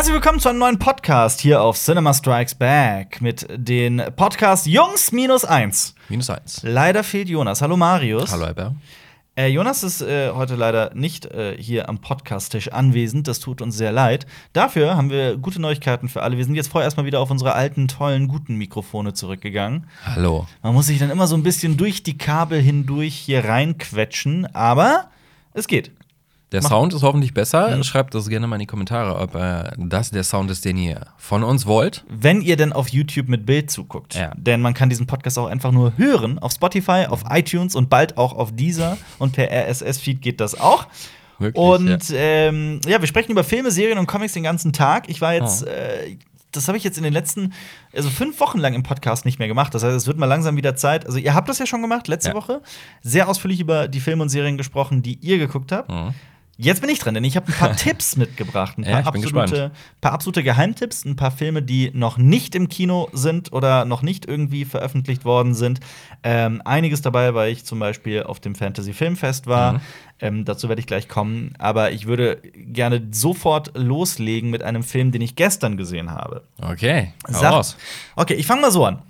Herzlich willkommen zu einem neuen Podcast hier auf Cinema Strikes Back mit den Podcast Jungs minus eins. Minus eins. Leider fehlt Jonas. Hallo Marius. Hallo Albert. Äh, Jonas ist äh, heute leider nicht äh, hier am Podcast-Tisch anwesend. Das tut uns sehr leid. Dafür haben wir gute Neuigkeiten für alle. Wir sind jetzt vorher erstmal wieder auf unsere alten, tollen, guten Mikrofone zurückgegangen. Hallo. Man muss sich dann immer so ein bisschen durch die Kabel hindurch hier reinquetschen, aber es geht. Der Mach- Sound ist hoffentlich besser. Mhm. Schreibt das gerne mal in die Kommentare, ob äh, das der Sound ist, den ihr von uns wollt. Wenn ihr denn auf YouTube mit Bild zuguckt. Ja. Denn man kann diesen Podcast auch einfach nur hören auf Spotify, auf iTunes und bald auch auf Deezer. Und per RSS-Feed geht das auch. Wirklich, Und ähm, ja, wir sprechen über Filme, Serien und Comics den ganzen Tag. Ich war jetzt, Oh. äh, das habe ich jetzt in den letzten, also fünf Wochen lang im Podcast nicht mehr gemacht. Das heißt, es wird mal langsam wieder Zeit. Also, ihr habt das ja schon gemacht, letzte Ja. Woche. Sehr ausführlich über die Filme und Serien gesprochen, die ihr geguckt habt. Mhm. Jetzt bin ich dran, denn ich habe ein paar Tipps mitgebracht. Ein Ja, paar, bin absolute, paar absolute Geheimtipps, ein paar Filme, die noch nicht im Kino sind oder noch nicht irgendwie veröffentlicht worden sind. Ähm, einiges dabei, weil ich zum Beispiel auf dem Fantasy Filmfest war. Mhm. Ähm, dazu werde ich gleich kommen. Aber ich würde gerne sofort loslegen mit einem Film, den ich gestern gesehen habe. Okay, Sag-. Okay, ich fange mal so an.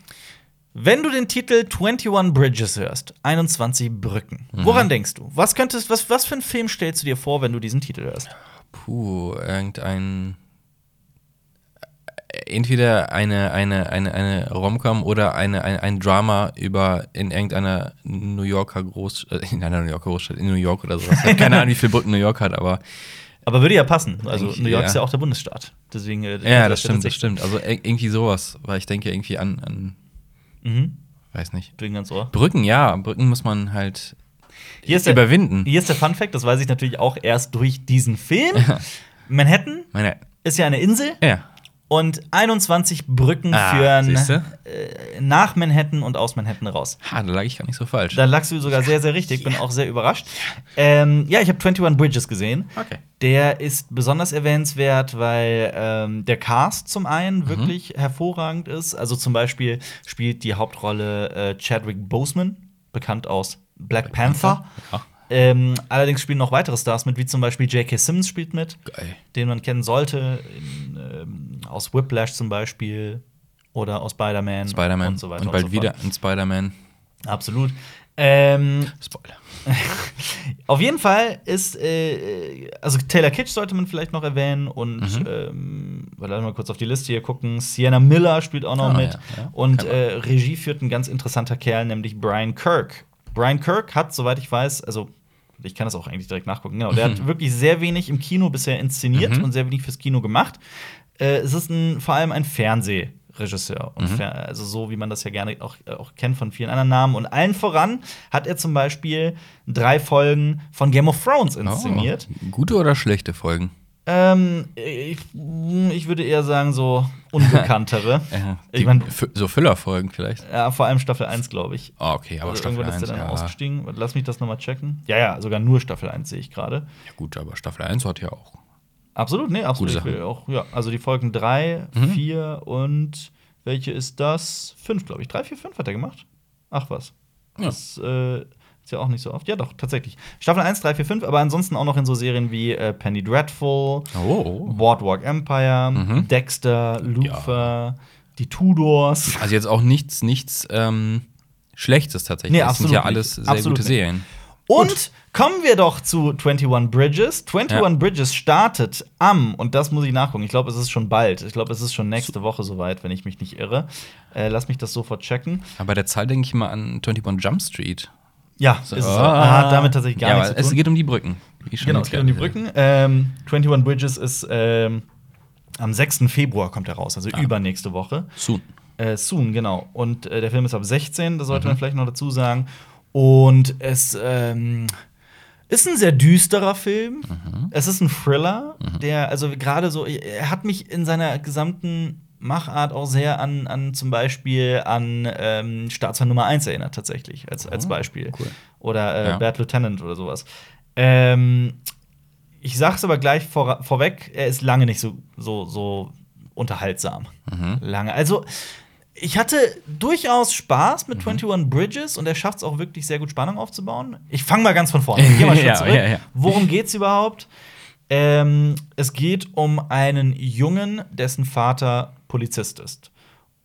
Wenn du den Titel 21 Bridges hörst, 21 Brücken, Mhm. woran denkst du? Was könntest, was, was für einen Film stellst du dir vor, wenn du diesen Titel hörst? Puh, irgendein. äh, Entweder eine, eine, eine, eine Romcom oder eine, ein, ein Drama über in irgendeiner New Yorker Großstadt, in einer New Yorker Großstadt, in New York oder sowas. Keine Ahnung, wie viele Brücken New York hat, aber Aber würde ja passen. Also New York ja. ist ja auch der Bundesstaat. Deswegen. äh, ja, das stimmt, das stimmt. Also ir- irgendwie sowas, weil ich denke irgendwie an, an Mhm. weiß nicht. Klingt ganz ohr. Brücken, ja, Brücken muss man halt Hier ist, der, überwinden. hier ist der Fun Fact, das weiß ich natürlich auch erst durch diesen Film. Manhattan Meine, ist ja eine Insel ja. Und 21 Brücken Ah, führen äh, nach Manhattan und aus Manhattan raus. Ha, da lag ich gar nicht so falsch. Da lagst du sogar sehr, sehr richtig. Bin auch sehr überrascht. Ähm, ja, ich habe 21 Bridges gesehen. Okay. Der ist besonders erwähnenswert, weil ähm, der Cast zum einen wirklich hervorragend ist. Also zum Beispiel spielt die Hauptrolle äh, Chadwick Boseman, bekannt aus Black Panther. Ja. Ähm, allerdings spielen noch weitere Stars mit, wie zum Beispiel J.K. Simmons spielt mit, Geil. den man kennen sollte, in, ähm, aus Whiplash zum Beispiel oder aus Spider-Man Spider-Man. und so weiter. und bald so fort. wieder ein Spider-Man. Absolut. Ähm, Spoiler. auf jeden Fall ist, äh, also Taylor Kitsch sollte man vielleicht noch erwähnen und, Mhm. ähm, warte mal kurz auf die Liste hier gucken. Sienna Miller spielt auch noch Ah, mit. ja, ja. Und äh, Regie führt ein ganz interessanter Kerl, nämlich Brian Kirk. Brian Kirk hat, soweit ich weiß, also ich kann das auch eigentlich direkt nachgucken, genau, der hat wirklich sehr wenig im Kino bisher inszeniert Mhm. und sehr wenig fürs Kino gemacht. Äh, es ist ein, vor allem ein Fernsehregisseur. Mhm. Fer also so, wie man das ja gerne auch, äh, auch kennt von vielen anderen Namen. Und allen voran hat er zum Beispiel drei Folgen von Game of Thrones inszeniert. Oh, gute oder schlechte Folgen? Ähm, ich, ich würde eher sagen, so unbekanntere. Ja, Ich mein- so Füllerfolgen vielleicht. ja, vor allem Staffel 1, glaube ich. Ah, okay, aber Oder Staffel irgendwann 1, ist der dann ja. ausgestiegen. Lass mich das nochmal checken. Ja, ja, sogar nur Staffel 1 sehe ich gerade. ja. Gut, aber Staffel 1 hat ja auch. Absolut, nee, absolut. Gute auch, ja, also die Folgen 3, Mhm. 4 und welche ist das? 5, glaube ich. 3, 4, 5 hat er gemacht. Ach was. Ja. Das äh, ist ja auch nicht so oft. Ja, doch, tatsächlich. Staffel 1, 3, 4, 5, aber ansonsten auch noch in so Serien wie äh, Penny Dreadful, Oh. Boardwalk Empire, Mhm. Dexter, Luther, die Tudors. Also jetzt auch nichts, nichts ähm, Schlechtes tatsächlich. Nee, das sind ja alles sehr Absolut gute nicht. Serien. Und kommen wir doch zu 21 Bridges. 21 Ja. Bridges startet am, und das muss ich nachgucken, ich glaube, es ist schon bald. Ich glaube, es ist schon nächste Woche soweit, wenn ich mich nicht irre. Äh, lass mich das sofort checken. Aber bei der Zahl denke ich immer an 21 Jump Street. Ja, ist es auch. Ah. Hat damit tatsächlich gar ja, nichts zu tun. Es geht um die Brücken. genau, es geht um die Brücken. Ähm, 21 Bridges ist ähm, am 6. Februar kommt er raus, also Ah. übernächste Woche. Soon. Äh, soon, genau. Und äh, der Film ist ab 16, das sollte Mhm. man vielleicht noch dazu sagen. Und es ähm, ist ein sehr düsterer Film. Mhm. Es ist ein Thriller, der, also gerade so, er hat mich in seiner gesamten Machart auch sehr an, an zum Beispiel an ähm, Staatsfeind Nummer 1 erinnert, tatsächlich, als, als Oh, Beispiel. cool. Oder äh, Ja. Bad Lieutenant oder sowas. Ähm, ich sag's aber gleich vor, vorweg, er ist lange nicht so, so, so unterhaltsam. Mhm. Lange. Also, ich hatte durchaus Spaß mit 21 Bridges und er schafft es auch wirklich sehr gut, Spannung aufzubauen. Ich fange mal ganz von vorne. Ich geh mal Ja, zurück. ja, ja. Worum geht's überhaupt? Ähm, es geht um einen Jungen, dessen Vater Polizist ist.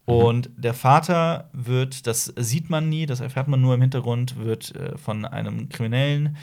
Und der Vater wird, das sieht man nie, das erfährt man nur im Hintergrund, wird äh, von einem Kriminellen,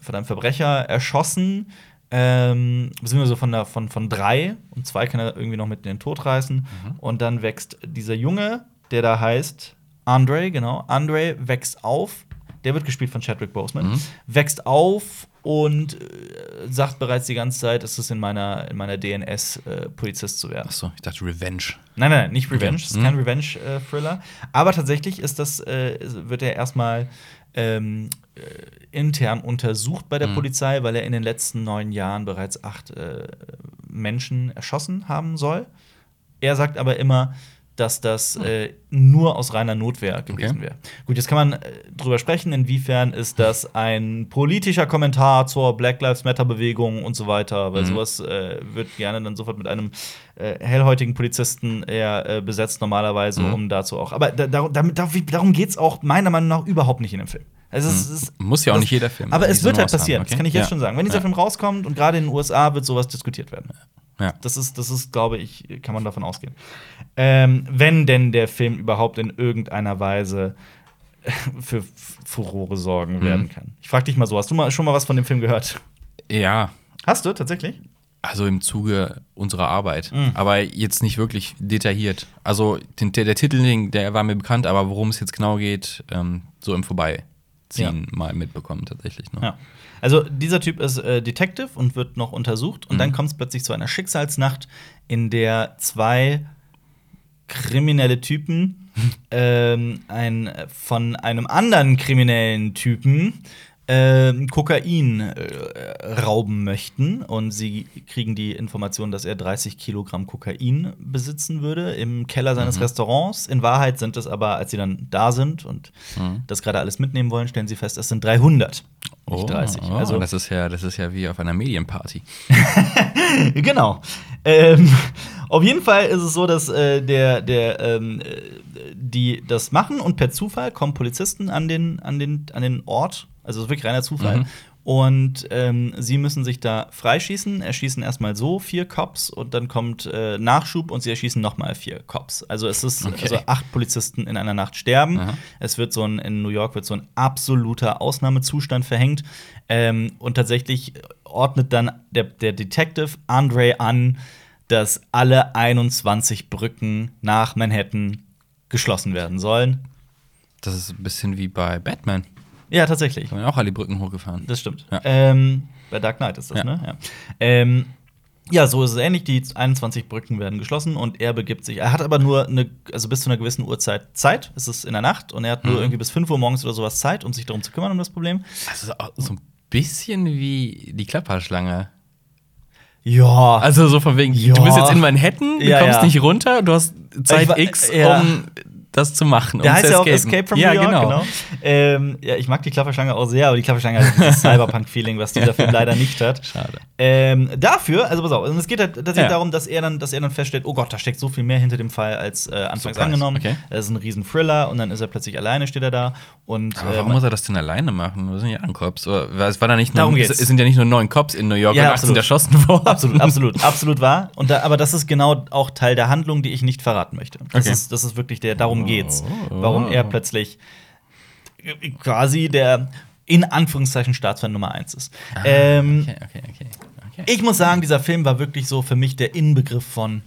von einem Verbrecher erschossen. Ähm, beziehungsweise von, der, von, von drei und zwei kann er irgendwie noch mit in den Tod reißen. Und dann wächst dieser Junge, der da heißt Andre, genau. Andre wächst auf. Der wird gespielt von Chadwick Boseman. Mhm. Wächst auf und äh, sagt bereits die ganze Zeit, es ist in meiner, in meiner DNS, äh, Polizist zu werden. Achso, ich dachte Revenge. Nein, nein, nein, nicht Revenge. Okay. Es ist Mhm. kein Revenge-Thriller. Aber tatsächlich ist das, äh, wird er erstmal ähm, äh, intern untersucht bei der Mhm. Polizei, weil er in den letzten neun Jahren bereits acht äh, Menschen erschossen haben soll. Er sagt aber immer, dass das äh, nur aus reiner Notwehr gewesen Hm. Okay. wäre. Gut, jetzt kann man äh, drüber sprechen, inwiefern ist das ein politischer Kommentar zur Black Lives Matter-Bewegung und so weiter, weil Mhm. sowas äh, wird gerne dann sofort mit einem äh, hellhäutigen Polizisten eher äh, besetzt, normalerweise, Mhm. um dazu auch. Aber da, darum, damit, darum geht es auch meiner Meinung nach überhaupt nicht in dem Film. Also es ist, Muss ja auch das- nicht jeder Film Aber es wird halt passieren, okay? das kann ich jetzt Ja. schon sagen. Wenn dieser Ja. Film rauskommt und gerade in den USA wird sowas diskutiert werden. Ja. Das ist, das ist, glaube ich, kann man davon ausgehen. Ähm, wenn denn der Film überhaupt in irgendeiner Weise für Furore sorgen Mhm. werden kann. Ich frage dich mal so, hast du mal schon mal was von dem Film gehört? ja, Hast du tatsächlich? also im Zuge unserer Arbeit. Mhm. Aber jetzt nicht wirklich detailliert. Also den, der, der Titel, der war mir bekannt, aber worum es jetzt genau geht, ähm, so im Vorbeiziehen mal mitbekommen tatsächlich. Ne? Ja. Also dieser Typ ist äh, Detective und wird noch untersucht und Mhm. dann kommt es plötzlich zu einer Schicksalsnacht, in der zwei kriminelle Typen ähm, ein, von einem anderen kriminellen Typen ähm, Kokain äh, rauben möchten und sie kriegen die Information, dass er 30 Kilogramm Kokain besitzen würde im Keller seines Mhm. Restaurants. In Wahrheit sind es aber, als sie dann da sind und Mhm. das gerade alles mitnehmen wollen, stellen sie fest, es sind 300, nicht 30. Oh, also das ist ja, das ist ja wie auf einer Medienparty. genau. Ähm, auf jeden Fall ist es so, dass äh, der, der, ähm, äh, die das machen und per Zufall kommen Polizisten an den, an den, an den Ort. Also wirklich reiner Zufall. Mhm. Und ähm, sie müssen sich da freischießen, erschießen erstmal so vier Cops und dann kommt äh, Nachschub und sie erschießen nochmal vier Cops. Also es ist Okay. also acht Polizisten in einer Nacht sterben. Aha. Es wird so ein, in New York wird so ein absoluter Ausnahmezustand verhängt. Ähm, und tatsächlich ordnet dann der, der Detective Andre an, dass alle 21 Brücken nach Manhattan geschlossen werden sollen. Das ist ein bisschen wie bei Batman. Ja, tatsächlich. Da wir auch alle Brücken hochgefahren. Das stimmt. Ja. Ähm, bei Dark Knight ist das, Ja. ne? Ja. Ähm, ja, so ist es ähnlich. Die 21 Brücken werden geschlossen und er begibt sich. Er hat aber nur eine, also bis zu einer gewissen Uhrzeit Zeit. Es ist in der Nacht und er hat nur Mhm. irgendwie bis 5 Uhr morgens oder sowas Zeit, um sich darum zu kümmern, um das Problem. Das ist auch so ein bisschen wie die Klapperschlange. Ja. Also so von wegen, Ja. du bist jetzt in Manhattan, du Ja, kommst ja. nicht runter, du hast Zeit Ich wa- X, um das zu machen. Der um heißt ja auch. Escape from ja, New York, genau. genau. Ähm, ja, ich mag die Klapperschlange auch sehr, aber die Klapperschlange hat dieses Cyberpunk-Feeling, was dieser Film leider nicht hat. Schade. Ähm, dafür, also pass auf, und es geht halt tatsächlich Ja. darum, dass er, dann, dass er dann feststellt, oh Gott, da steckt so viel mehr hinter dem Fall als äh, anfangs Surprise, angenommen. okay. Das ist ein riesen Thriller und dann ist er plötzlich alleine, steht er da. Und Aber äh, warum muss er das denn alleine machen? Das sind ja Cops. Oder- weil Es, war da nicht nur, Darum geht's. es sind ja nicht nur neun Cops in New York Ja, und acht sind absolut. erschossen worden. Absolut, absolut, absolut wahr. Und da, aber das ist genau auch Teil der Handlung, die ich nicht verraten möchte. Das, Okay. ist, das ist wirklich der, darum geht's. Oh. Warum er plötzlich quasi der in Anführungszeichen Staatsfeind Nummer eins ist. ähm, Ah, Okay, okay, okay. okay. Ich muss sagen, dieser Film war wirklich so für mich der Inbegriff von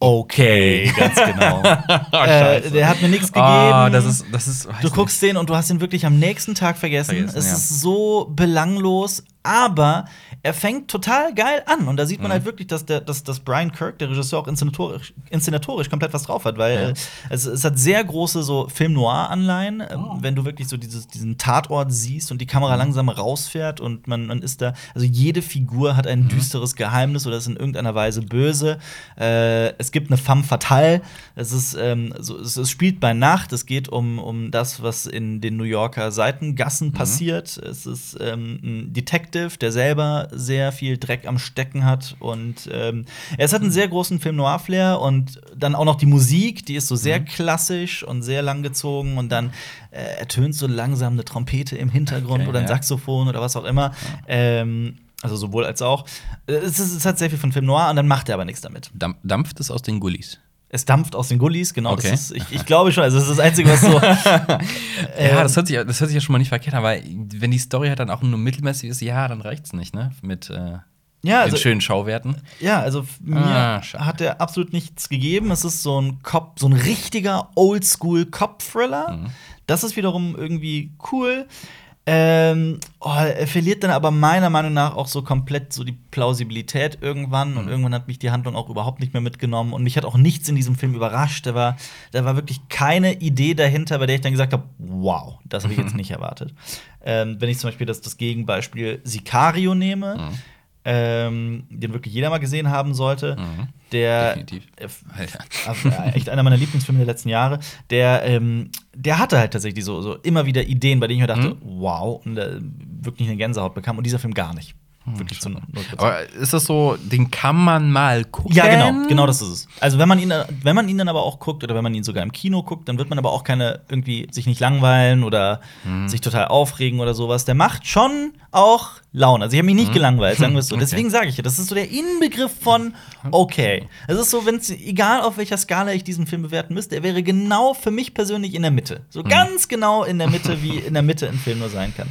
okay, ganz genau. äh, der hat mir nichts gegeben. Ah, das ist, das ist. Du guckst den und du hast ihn wirklich am nächsten Tag vergessen. Vergessen, es ja. ist so belanglos, aber er fängt total geil an. Und da sieht man Mhm. halt wirklich, dass, der, dass, dass Brian Kirk, der Regisseur, auch inszenatorisch, inszenatorisch komplett was drauf hat, weil Ja. äh, es, es hat sehr große so Film-Noir-Anleihen, ähm, Oh. wenn du wirklich so dieses, diesen Tatort siehst und die Kamera Mhm. langsam rausfährt und man, man ist da, also jede Figur hat ein Mhm. düsteres Geheimnis oder ist in irgendeiner Weise böse. Äh, es gibt eine femme fatale. Es ist, ähm, so, es, es spielt bei Nacht. Es geht um, um das, was in den New Yorker Mhm. Seitengassen passiert. Es ist ähm, ein Detective, der selber sehr viel Dreck am Stecken hat und ähm, es hat einen sehr großen Film Noir Flair und dann auch noch die Musik, die ist so sehr Mhm. klassisch und sehr langgezogen und dann äh, ertönt so langsam eine Trompete im Hintergrund Okay, oder ein ja. Saxophon oder was auch immer. Ähm, Also sowohl als auch. Äh, Es, ist, es hat sehr viel von Film Noir und dann macht er aber nichts damit. Damp- Dampft es aus den Gullis? Es dampft aus den Gullis, genau. Okay. Das ist, ich, ich glaube schon, also das ist das Einzige, was so. ja, das hört, sich, das hört sich ja schon mal nicht verkehrt an, aber wenn die Story halt dann auch nur mittelmäßig ist, ja, dann reicht's nicht, ne? Mit äh, ja, also, den schönen Schauwerten. ja, also mir Ah, hat er absolut nichts gegeben. Es ist so ein Cop, so ein richtiger Oldschool Cop-Thriller. Mhm. Das ist wiederum irgendwie cool. Ähm, oh, er verliert dann aber meiner Meinung nach auch so komplett so die Plausibilität irgendwann Mhm. und irgendwann hat mich die Handlung auch überhaupt nicht mehr mitgenommen und mich hat auch nichts in diesem Film überrascht. Da war, da war wirklich keine Idee dahinter, bei der ich dann gesagt habe, wow, das habe ich jetzt nicht erwartet. Ähm, wenn ich zum Beispiel das, das Gegenbeispiel Sicario nehme, Mhm. Ähm, den wirklich jeder mal gesehen haben sollte, Mhm. der Definitiv. äh, also, äh, echt einer meiner Lieblingsfilme der letzten Jahre. Der, ähm, der hatte halt tatsächlich so, so immer wieder Ideen, bei denen ich mir dachte, wow, und äh, wirklich eine Gänsehaut bekam. Und dieser Film gar nicht. Wirklich zu 0%. Aber ist das so, den kann man mal gucken? Ja, genau, genau das ist es. Also wenn man ihn, wenn man ihn dann aber auch guckt oder wenn man ihn sogar im Kino guckt, dann wird man aber auch keine irgendwie sich nicht langweilen oder sich total aufregen oder sowas. Der macht schon auch Laune. Also ich habe mich nicht gelangweilt, sagen wir es so. Okay. Deswegen sage ich ja, das ist so der Inbegriff von okay. Es ist so, wenn es egal auf welcher Skala ich diesen Film bewerten müsste, er wäre genau für mich persönlich in der Mitte. So ganz genau in der Mitte, wie in der Mitte ein Film nur sein kann.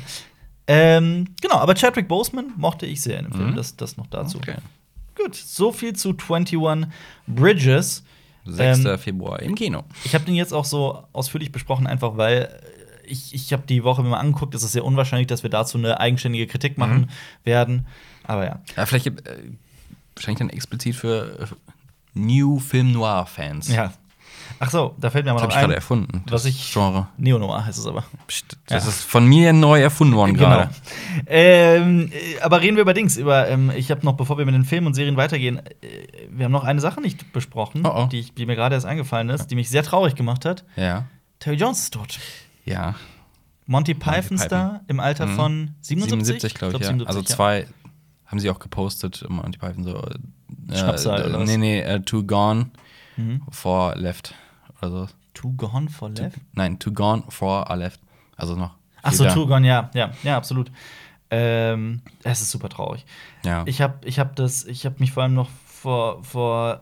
Ähm, genau, aber Chadwick Boseman mochte ich sehr in dem Film. Das, das noch dazu. Okay. Gut, so viel zu 21 Bridges. 6. Ähm, Februar im Kino. Ich habe den jetzt auch so ausführlich besprochen, einfach weil äh, ich, ich habe die Woche mir mal angeguckt, es ist sehr unwahrscheinlich, dass wir dazu eine eigenständige Kritik machen Mhm. werden. Aber ja. Ja, vielleicht äh, wahrscheinlich dann explizit für äh, New Film Noir-Fans. ja. Ach so, da fällt mir aber Das noch habe ich gerade ein. erfunden. was das ich- Genre. Neo-Noir heißt es aber. Das ist von mir neu erfunden worden Genau. gerade. Ähm, äh, aber reden wir über Dings. Über, ähm, ich habe noch, bevor wir mit den Filmen und Serien weitergehen, äh, wir haben noch eine Sache nicht besprochen, Oh, oh. Die, die mir gerade erst eingefallen ist, die mich sehr traurig gemacht hat. Ja. Terry Jones ist tot. Ja. Monty Python. Star im Alter Mhm. von 77, 77, glaube ich, glaub, ja. 77, Also ja. zwei haben sie auch gepostet Monty Python so. Äh, Schnapszahl äh, oder was? nee, nee, äh, Two Gone, Mhm. Four Left. Also, Two Gone for Left? nein, Two Gone, Four are Left. Also noch. Ach so, vier da. Two Gone, ja, ja, ja, absolut. Ähm, es ist super traurig. Ja. Ich habe ich hab das, ich habe mich vor allem noch vor, vor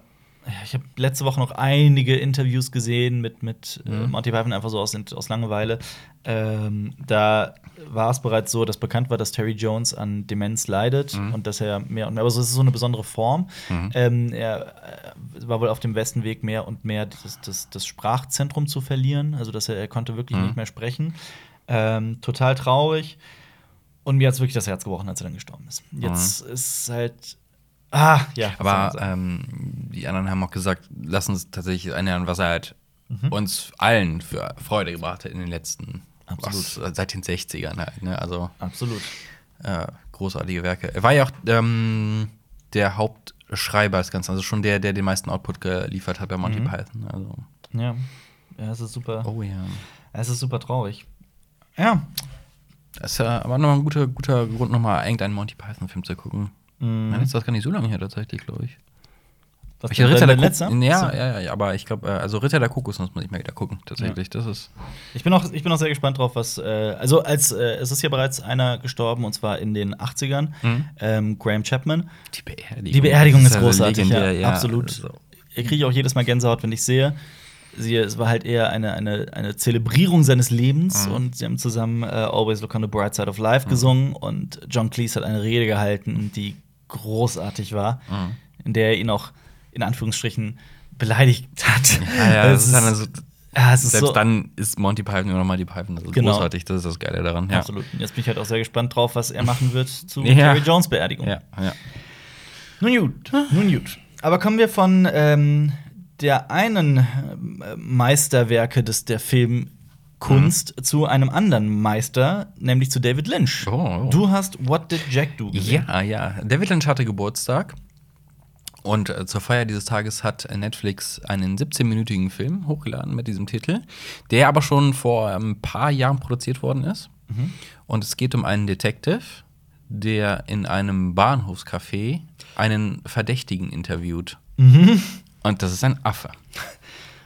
ich habe letzte Woche noch einige Interviews gesehen mit, mit äh, Mhm. Monty Python, einfach so aus, aus Langeweile. Ähm, da war es bereits so, dass bekannt war, dass Terry Jones an Demenz leidet Mhm. und dass er mehr und mehr, also es ist so eine besondere Form. Mhm. Ähm, er äh, war wohl auf dem besten Weg, mehr und mehr das, das, das Sprachzentrum zu verlieren. Also, dass er, er konnte wirklich Mhm. nicht mehr sprechen. Ähm, total traurig. Und mir hat es wirklich das Herz gebrochen, als er dann gestorben ist. Jetzt ist halt. Ah, ja. Aber ähm, die anderen haben auch gesagt, lass uns tatsächlich erinnern, was er halt Mhm. uns allen für Freude gebracht hat in den letzten, Absolut. was, seit den 60ern halt. Ne? Also Absolut. äh, großartige Werke. Er war ja auch ähm, der Hauptschreiber des Ganzen, also schon der, der den meisten Output geliefert hat bei Monty Mhm. Python. Also, Ja. Ja, es ist super. oh ja. Es ist super traurig. Ja. Das ist ja aber nochmal ein guter, guter Grund, nochmal irgendeinen Monty Python-Film zu gucken. Mhm. Nein, ist das gar nicht so lange her tatsächlich, glaube ich. Was Ich Ritter der dein Kokos. letzter? Ja, So. ja, ja, ja, aber ich glaube, äh, also Ritter der Kokosnuss muss ich mal wieder gucken, tatsächlich. Das ist. Ich bin auch, ich bin auch sehr gespannt drauf, was. Äh, also, als äh, es ist ja bereits einer gestorben, und zwar in den 80ern, Mhm. ähm, Graham Chapman. Die Beerdigung. Die Beerdigung ist ja großartig, ja, legendär, absolut. Also, Ich kriege auch jedes Mal Gänsehaut, wenn ich sehe. Sie, es war halt eher eine, eine, eine Zelebrierung seines Lebens Mhm. und sie haben zusammen äh, Always Look on the Bright Side of Life gesungen und John Cleese hat eine Rede gehalten, die großartig war, Mhm. in der er ihn auch in Anführungsstrichen beleidigt hat. Ja, ja, das ist dann also, ja, es ist selbst so, dann ist Monty Python immer noch Monty Python. Das ist Genau. großartig, das ist das Geile daran. Ja. Absolut. Und Jetzt bin ich halt auch sehr gespannt drauf, was er machen wird zu Ja. Terry Jones Beerdigung. Ja, ja. Nun gut, nun gut. Aber kommen wir von ähm, der einen äh, Meisterwerke des, der Filmkunst zu einem anderen Meister, nämlich zu David Lynch. Mhm. Oh, oh. Du hast What Did Jack Do gesehen. Ja, ja. David Lynch hatte Geburtstag. Und äh, zur Feier dieses Tages hat Netflix einen 17-minütigen Film hochgeladen mit diesem Titel, der aber schon vor ein paar Jahren produziert worden ist. Und es geht um einen Detective, der in einem Bahnhofscafé einen Verdächtigen interviewt. Und das ist ein Affe.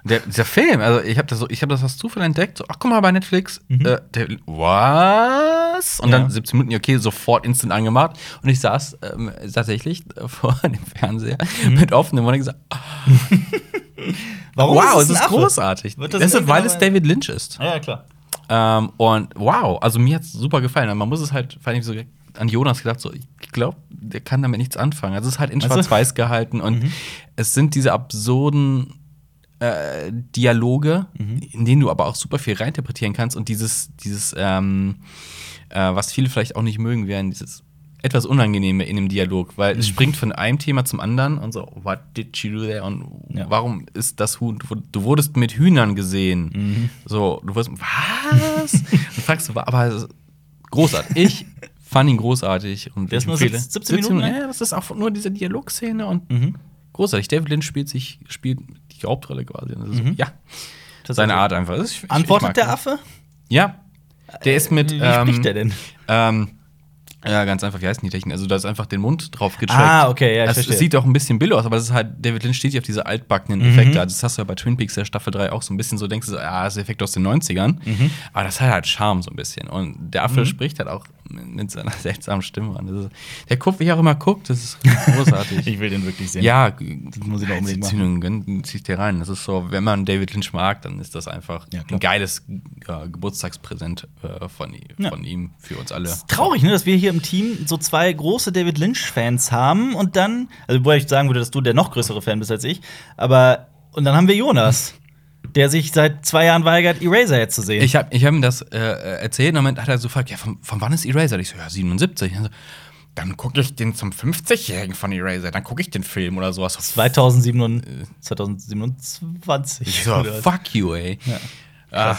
Der, dieser Film, also ich habe das, so, ich hab das aus Zufall entdeckt. So, ach, guck mal bei Netflix. Mhm. Äh, der, was? Und Ja. dann 17 Minuten, okay, sofort instant angemacht. Und ich saß ähm, tatsächlich vor dem Fernseher Mhm. mit offenem Mund und gesagt, Warum wow, es es ist Affe? großartig. Wird das Das ist, weil es David Lynch ist. Ja, ja, klar. Ähm, und wow, also mir hat es super gefallen. Man muss es halt, vor allem so an Jonas gedacht, so, ich glaube, der kann damit nichts anfangen. Also es ist halt in? Schwarz-Weiß gehalten und es sind diese absurden äh, Dialoge, in denen du aber auch super viel reininterpretieren kannst und dieses, dieses, ähm, äh, was viele vielleicht auch nicht mögen werden, dieses etwas Unangenehme in dem Dialog, weil es springt von einem Thema zum anderen und so, what did she do there? Und Ja. warum ist das Huhn? Du, wurdest mit Hühnern gesehen. So, du wurdest, was? und fragst du, aber großartig. Ich fand ihn großartig. Und ich nur empfehle- 17 Minuten lang? Ja, das ist auch nur diese Dialogszene und Mhm. großartig. David Lynch spielt sich, spielt die Hauptrolle quasi. Das ist so, ja, Das seine Art einfach. Das ist- ich- ich Antwortet der ihn. Affe? Ja. Der ist mit. Wie ähm, spricht der denn? Ähm, ja, ganz einfach, wie heißen die Technik? Also, da ist einfach den Mund drauf getrackt. Ah, okay, ja, ich es, verstehe. es sieht auch ein bisschen billig aus, aber das ist halt, David Lynch steht ja auf diese altbackenen Mhm. Effekte. Also Das hast du ja bei Twin Peaks der Staffel 3 auch so ein bisschen so, denkst du ah, das ist Effekt aus den 90ern. Mhm. Aber das hat halt Charme so ein bisschen. Und der Affe spricht halt auch mit seiner seltsamen Stimme. Das ist, der guckt, wie er auch immer guckt, das ist großartig. Ich will den wirklich sehen. Ja, muss ich noch unbedingt machen. Zündung, gönn- zieh ich dir rein. Das ist so, wenn man David Lynch mag, dann ist das einfach Ja, ein geiles äh, Geburtstagspräsent äh, von, Ja. von ihm für uns alle. Traurig, ne, dass wir hier im Team so zwei große David Lynch-Fans haben und dann, also wo ich sagen würde, dass du der noch größere Fan bist als ich, aber und dann haben wir Jonas, der sich seit zwei Jahren weigert, Eraser jetzt zu sehen. Ich habe ich hab ihm das äh, erzählt und dann hat er so gefragt, ja, von, von wann ist Eraser? Ich so, ja, 77. Also, dann gucke ich den zum 50-Jährigen von Eraser, dann gucke ich den Film oder sowas. 2027. 2027. Ich so, oder fuck you, ey. Ja. Ah.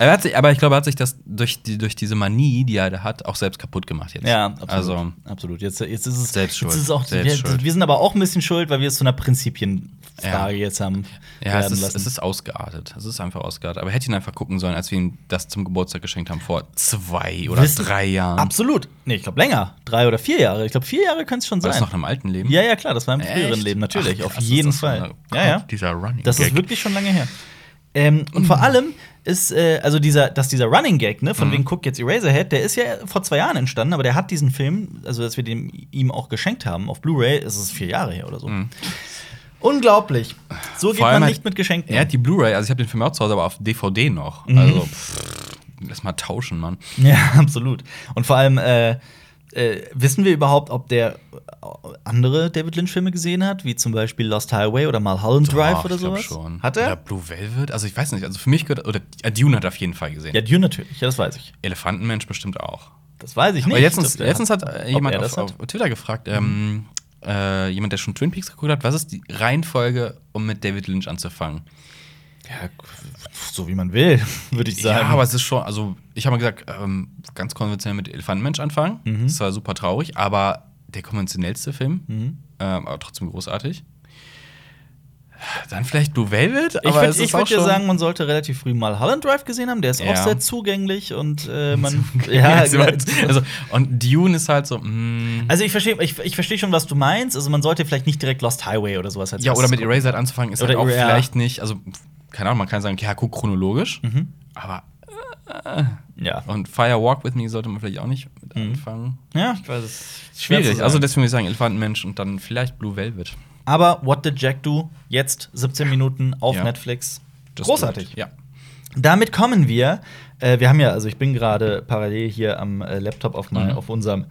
Er hat sich, aber ich glaube, er hat sich das durch, die, durch diese Manie, die er da hat, auch selbst kaputt gemacht jetzt. Ja, absolut. Also, absolut. Jetzt, jetzt ist es Selbst jetzt schuld. Ist es auch, wir, wir sind aber auch ein bisschen schuld, weil wir es zu einer Prinzipienfrage Ja. jetzt haben. ja, es ist, lassen. es ist ausgeartet. Es ist einfach ausgeartet. Aber er hätte ihn einfach gucken sollen, als wir ihm das zum Geburtstag geschenkt haben, vor zwei oder Wissen- drei Jahren. Absolut. Nee, ich glaube länger. Drei oder vier Jahre. Ich glaube, vier Jahre können es schon War sein. das noch im alten Leben? Ja, ja, klar, das war im Echt? früheren Leben, natürlich, Ach, auf krass, jeden Fall. eine- ja, ja. Dieser Running Das ist wirklich schon lange her. Ähm, und vor allem ist, äh, also dieser, dass dieser Running Gag, ne, Mhm. von wegen guck jetzt Eraserhead, der ist ja vor zwei Jahren entstanden, aber der hat diesen Film, also dass wir den ihm auch geschenkt haben auf Blu-ray, ist es vier Jahre her oder so. Unglaublich. So geht Mhm. Man halt- nicht mit Geschenken. Er hat die Blu-ray, also ich habe den Film auch zu Hause, aber auf DVD noch. Mhm. Also, pff, lass mal tauschen, Mann. Ja, absolut. Und vor allem, äh, äh, wissen wir überhaupt, ob der andere David Lynch-Filme gesehen hat, wie zum Beispiel Lost Highway oder Mulholland Drive Doch, oder ich sowas? schon. Hat Oder er? Blue Velvet? Also ich weiß nicht, also für mich gehört, oder äh, Dune hat er auf jeden Fall gesehen. Ja, Dune natürlich, ja, das weiß ich. Elefantenmensch bestimmt auch. Das weiß ich nicht. Aber letztens, letztens hat äh, jemand auf, hat? auf Twitter gefragt, ähm, äh, jemand, der schon Twin Peaks geguckt hat, was ist die Reihenfolge, um mit David Lynch anzufangen? Ja, so wie man will, würde ich sagen. Ja, aber es ist schon, also ich habe mal gesagt, ähm, ganz konventionell mit Elefantenmensch anfangen. Mhm. Das war super traurig, aber der konventionellste Film, Mhm. ähm, aber trotzdem großartig. Dann vielleicht Blue Velvet, ich aber würde es ist würd auch dir sagen, man sollte relativ früh mal Holland Drive gesehen haben. Der ist auch Ja. sehr zugänglich und äh, man. ja, ja, also, und Dune ist halt so, mm, also ich verstehe ich, ich versteh schon, was du meinst. Also man sollte vielleicht nicht direkt Lost Highway oder sowas als ja, oder mit. Eraser anzufangen, ist Oder halt auch ja. vielleicht nicht, also keine Ahnung, man kann sagen, ja, guck chronologisch, Mhm. aber Ja. und Fire Walk with Me sollte man vielleicht auch nicht mit Mhm. anfangen. Ja, ich weiß es. Schwierig. Also deswegen würde ich sagen, Elefantenmensch und dann vielleicht Blue Velvet. Aber What Did Jack Do? Jetzt 17 Minuten auf Ja. Netflix. Das Großartig. Ja. Damit kommen wir. Äh, wir haben ja, also ich bin gerade parallel hier am äh, Laptop auf, mein, Mhm. auf unserem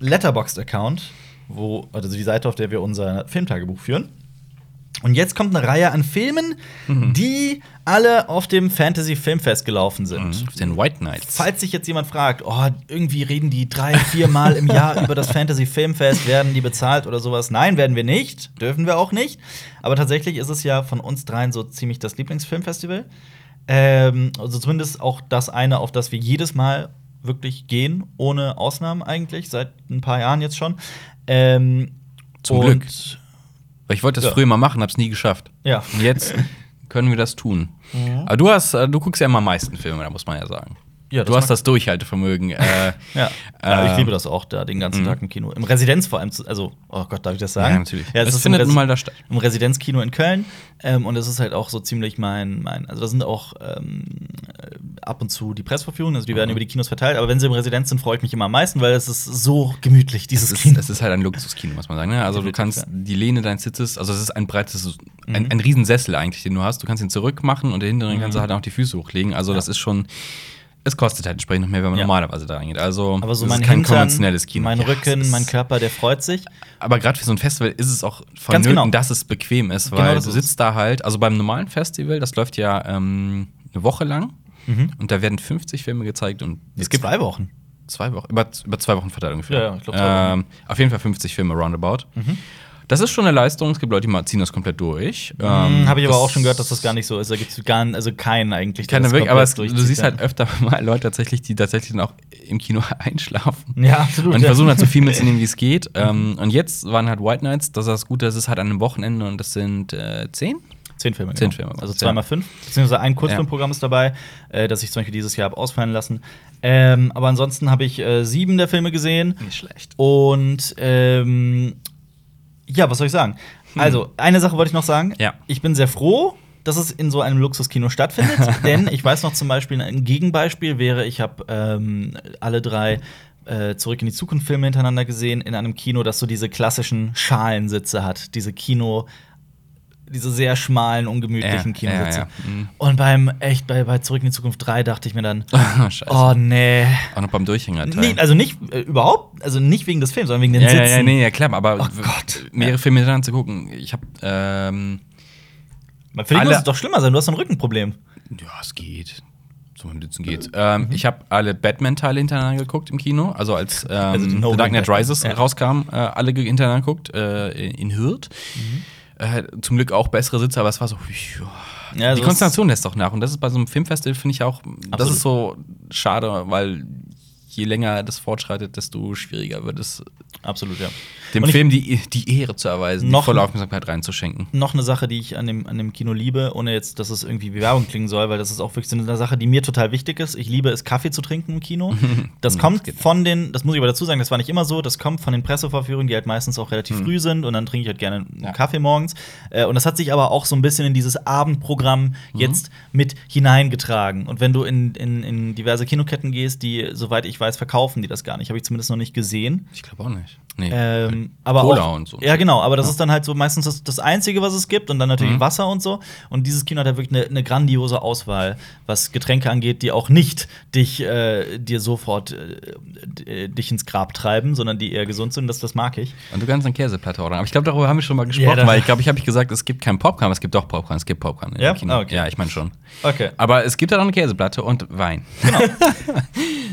Letterboxd-Account, wo, also die Seite, auf der wir unser Filmtagebuch führen. Und jetzt kommt eine Reihe an Filmen, Mhm. die alle auf dem Fantasy Filmfest gelaufen sind. Auf den White Knights. Falls sich jetzt jemand fragt, oh, irgendwie reden die drei, vier Mal im Jahr über das Fantasy Filmfest, werden die bezahlt oder sowas? Nein, werden wir nicht, dürfen wir auch nicht. Aber tatsächlich ist es ja von uns dreien so ziemlich das Lieblingsfilmfestival. Ähm, also zumindest auch das eine, auf das wir jedes Mal wirklich gehen, ohne Ausnahmen eigentlich, seit ein paar Jahren jetzt schon. Ähm, Zum Glück. Weil ich wollte das Ja. früher mal machen, hab's nie geschafft. Ja. Und jetzt können wir das tun. Aber du hast, äh, du guckst ja immer am meisten Filme, da muss man ja sagen. Ja, du hast das Durchhaltevermögen. äh, Ja, ja ich Ähm, liebe das auch, da den ganzen Tag im Kino. Im Residenz vor allem, zu, also, oh Gott, darf ich das sagen? Ja, natürlich. Ja, es Es findet nun mal da statt. Im Residenzkino in Köln. Ähm, und es ist halt auch so ziemlich mein, mein also da sind auch ähm, äh, ab und zu die Pressverführungen, also die werden Mhm. über die Kinos verteilt. Aber wenn sie im Residenz sind, freue ich mich immer am meisten, weil es ist so gemütlich, dieses Es ist, Kino. es ist halt ein Luxuskino, muss man sagen. Ne? Also du kannst die Lehne deines Sitzes, also es ist ein breites, ein, Mhm. ein Riesensessel eigentlich, den du hast. Du kannst ihn zurückmachen und dahinter kannst du halt auch die Füße hochlegen. Also das ist schon, es kostet halt entsprechend noch mehr, wenn man Ja. normalerweise da reingeht. Also aber so es mein ist kein Hintern, konventionelles Kino. mein Ja, Rücken, mein Körper, der freut sich. Aber gerade für so ein Festival ist es auch vonnöten, genau. dass es bequem ist, Genau weil das du sitzt da halt, also beim normalen Festival, das läuft ja ähm, eine Woche lang und da werden 50 Filme gezeigt und Es gibt zwei Wochen. Zwei Wochen, über, über zwei Wochen verteilt ungefähr. Ja, ja, ich glaub, zwei Wochen. ähm, auf jeden Fall 50 Filme roundabout. Das ist schon eine Leistung. Es gibt Leute, die mal- ziehen das komplett durch. Ähm, Habe ich aber auch schon gehört, dass das gar nicht so ist. Da gibt es gar also keinen eigentlich. Keine wirklich, aber es, du siehst ja. halt öfter mal Leute tatsächlich, die tatsächlich dann auch im Kino einschlafen. Ja, absolut. Und ja. versuchen halt so viel mitzunehmen, wie es geht. Ähm, und jetzt waren halt White Nights, das ist das Gute, das ist halt an einem Wochenende und das sind äh, zehn. Zehn Filme. Zehn genau. Filme, Also ja. zweimal fünf. Beziehungsweise ein Kurzfilmprogramm ist dabei, äh, das ich zum Beispiel dieses Jahr habe ausfallen lassen. Ähm, aber ansonsten habe ich äh, sieben der Filme gesehen. Nicht schlecht. Und ähm, ja, was soll ich sagen? Also, eine Sache wollte ich noch sagen. Ja. Ich bin sehr froh, dass es in so einem Luxuskino stattfindet. denn ich weiß noch zum Beispiel, ein Gegenbeispiel wäre, ich habe ähm, alle drei äh, Zurück in die Zukunft Filme hintereinander gesehen in einem Kino, das so diese klassischen Schalensitze hat. Diese Kino, diese sehr schmalen, ungemütlichen Ja, ja, Kinositze. ja. Mhm. Und beim, echt, bei, bei Zurück in die Zukunft 3 dachte ich mir dann, Scheiße. oh nee. Auch noch beim Durchhängerteil. Nee, also nicht äh, überhaupt, also nicht wegen des Films, sondern wegen den ja, Sitzen. ja, ja, nee, ja, klar, aber Oh Gott. mehrere Filme hintereinander zu gucken. Ich habe ähm, Für dich muss es doch schlimmer sein, du hast ein Rückenproblem. Ja, es geht. Zum Sitzen geht's. Ähm, Ich habe alle Batman-Teile hintereinander geguckt im Kino. Also als ähm, Also die The Dark Knight. Rises Ja. rauskam, äh, alle hintereinander geguckt, äh, in Hürth. Äh, zum Glück auch bessere Sitze, aber es war so. Ja, die Konzentration lässt doch nach. Und das ist bei so einem Filmfestival, finde ich auch, das Absolut. ist so schade, weil je länger das fortschreitet, desto schwieriger wird es, Absolut, ja. Dem ich- Film die, die Ehre zu erweisen, Noch- die volle Aufmerksamkeit reinzuschenken. Noch eine Sache, die ich an dem, an dem Kino liebe, ohne jetzt, dass es irgendwie wie Werbung klingen soll, weil das ist auch wirklich so eine Sache, die mir total wichtig ist. Ich liebe es, Kaffee zu trinken im Kino. Das kommt von den, das muss ich aber dazu sagen, das war nicht immer so, das kommt von den Pressevorführungen, die halt meistens auch relativ früh sind und dann trinke ich halt gerne einen Ja. Kaffee morgens. Äh, Und das hat sich aber auch so ein bisschen in dieses Abendprogramm jetzt mit hineingetragen. Und wenn du in, in, in diverse Kinoketten gehst, die, soweit ich weiß, verkaufen die das gar nicht. Habe ich zumindest noch nicht gesehen. Ich glaube auch nicht. Nee. Ähm, aber Cola auch, und so. Ja, genau, aber das ist dann halt so meistens das, das Einzige, was es gibt und dann natürlich Mhm. Wasser und so. Und dieses Kino hat ja wirklich eine, eine grandiose Auswahl, was Getränke angeht, die auch nicht dich äh, dir sofort äh, äh, dich ins Grab treiben, sondern die eher gesund sind. Das, das mag ich. Und du kannst eine Käseplatte ordern. Aber ich glaube, darüber haben wir schon mal gesprochen, da- weil ich glaube, ich habe gesagt, es gibt kein Popcorn, es gibt doch Popcorn. Es gibt Popcorn Ja? Ah, okay. Ja, ich meine schon. Okay. Aber es gibt ja auch eine Käseplatte und Wein.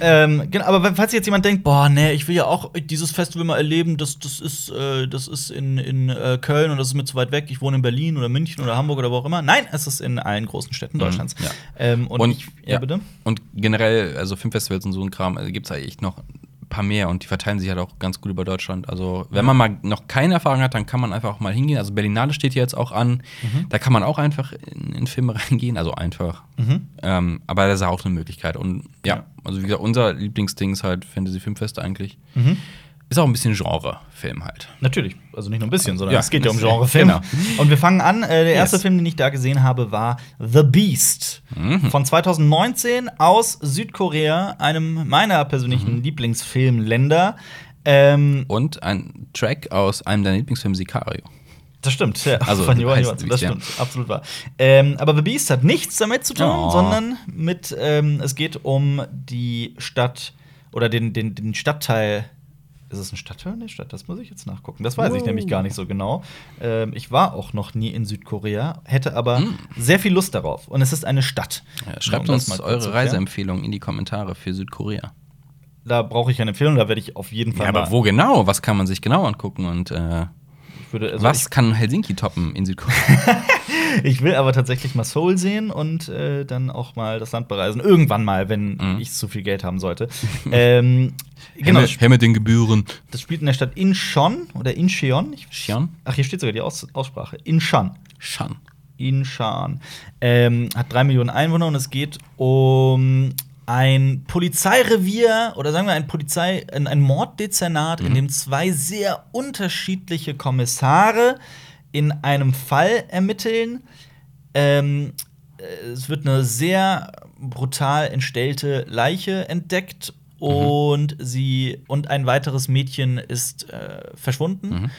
Ähm, genau, aber falls jetzt jemand denkt, boah, nee, ich will ja auch dieses Festival mal erleben, das, das ist, äh, das ist in, in äh, Köln und das ist mir zu weit weg, ich wohne in Berlin oder München oder Hamburg oder wo auch immer. Nein, es ist in allen großen Städten Deutschlands. ja. Ähm, und, ich, ja, bitte. Und generell, also Filmfestivals und so ein Kram, also gibt es eigentlich noch ein paar mehr und die verteilen sich halt auch ganz gut über Deutschland. Also, wenn man mal noch keine Erfahrung hat, dann kann man einfach auch mal hingehen. Also, Berlinale steht hier jetzt auch an. Mhm. Da kann man auch einfach in, in Filme reingehen. Also, einfach. Ähm, aber das ist auch eine Möglichkeit. Und ja, Ja. also, wie gesagt, unser Lieblingsding ist halt Fantasy-Filmfest eigentlich. Mhm. Ist auch ein bisschen Genre-Film halt. Natürlich, also nicht nur ein bisschen, sondern Ja, es geht ja um Genrefilme. genau. Und wir fangen an. Äh, der erste Yes. Film, den ich da gesehen habe, war The Beast Mhm. von 2019 aus Südkorea, einem meiner persönlichen Mhm. Lieblingsfilmländer. Ähm, Und ein Track aus einem deiner Lieblingsfilme, Sicario. das stimmt, ja. Also, von Johann Johansson, das stimmt, absolut wahr. Ähm, aber The Beast hat nichts damit zu tun, Oh. sondern mit, ähm, es geht um die Stadt oder den, den, den Stadtteil. Ist es ein Stadtteil? Nee, Stadt, das muss ich jetzt nachgucken. Das weiß ich Wow. nämlich gar nicht so genau. Ähm, ich war auch noch nie in Südkorea, hätte aber Hm. sehr viel Lust darauf. Und es ist eine Stadt. Ja, schreibt Um uns eure. Reiseempfehlungen in die Kommentare für Südkorea. Da brauche ich eine Empfehlung, da werde ich auf jeden Fall Ja, aber wo genau? Was kann man sich genau angucken? Und äh, ich würde, also was kann Helsinki toppen in Südkorea? Ich, will aber tatsächlich mal Seoul sehen und äh, dann auch mal das Land bereisen. Irgendwann mal, wenn Mhm. ich zu viel Geld haben sollte. ähm, genau, Herr mit den Gebühren. das spielt in der Stadt Incheon oder Incheon. Xian? ach, hier steht sogar die Aus Aussprache. Incheon. Shan. Incheon. Ähm, hat drei Millionen Einwohner und es geht um ein Polizeirevier oder sagen wir ein Polizei, ein, ein Morddezernat, in dem zwei sehr unterschiedliche Kommissare in einem Fall ermitteln. Ähm, äh, es wird eine sehr brutal entstellte Leiche entdeckt und sie und ein weiteres Mädchen ist äh, verschwunden.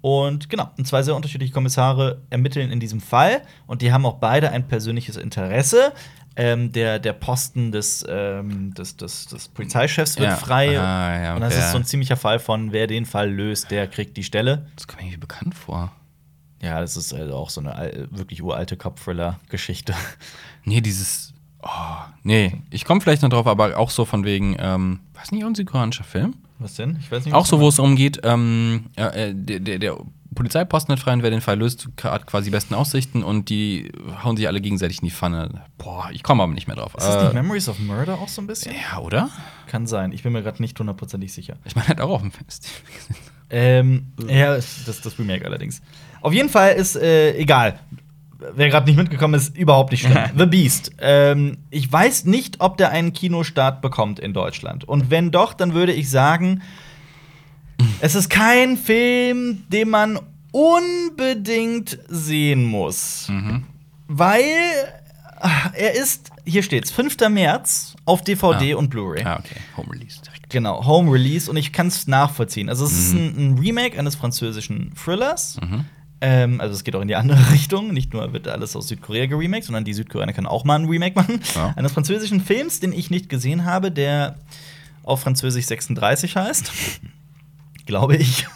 Und genau, und zwei sehr unterschiedliche Kommissare ermitteln in diesem Fall und die haben auch beide ein persönliches Interesse. Ähm, der, der Posten des, ähm, des, des, des Polizeichefs wird Ja. frei. Ah, ja, Und das ist so ein ziemlicher Fall von, wer den Fall löst, der kriegt die Stelle. Das kommt mir irgendwie bekannt vor. Ja, das ist also auch so eine wirklich uralte Cop-Thriller-Geschichte. Nee, dieses. Oh, nee, ich komme vielleicht noch drauf, aber auch so von wegen, ähm, weiß nicht, ein südkoreanischer Film? Was denn? Ich weiß nicht. Auch was so, wo es darum geht, ähm, äh, der, der, der Polizeiposten hat frei und wer den Fall löst, hat quasi die besten Aussichten und die hauen sich alle gegenseitig in die Pfanne. Boah, ich komme aber nicht mehr drauf. Ist das nicht Äh, Memories of Murder auch so ein bisschen? ja, oder? Kann sein. Ich bin mir gerade nicht hundertprozentig sicher. Ich meine, halt auch auf dem Fest. Ähm, ja, das, das Remake allerdings. Auf jeden Fall ist äh, egal. Wer gerade nicht mitgekommen ist, überhaupt nicht schlimm. The Beast. Ähm, ich weiß nicht, ob der einen Kinostart bekommt in Deutschland. Und wenn doch, dann würde ich sagen, es ist kein Film, den man unbedingt sehen muss. Weil ah, er ist, hier steht's, 5. März auf DVD Ah. und Blu-ray. Ah, okay. Home Release direkt. Genau, Home Release und ich kann es nachvollziehen. Also es ist ein, ein Remake eines französischen Thrillers. Ähm, also es geht auch in die andere Richtung. Nicht nur wird alles aus Südkorea geremaked, sondern die Südkoreaner können auch mal ein Remake machen. Ja. Eines französischen Films, den ich nicht gesehen habe, der auf Französisch 36 heißt. Glaube ich.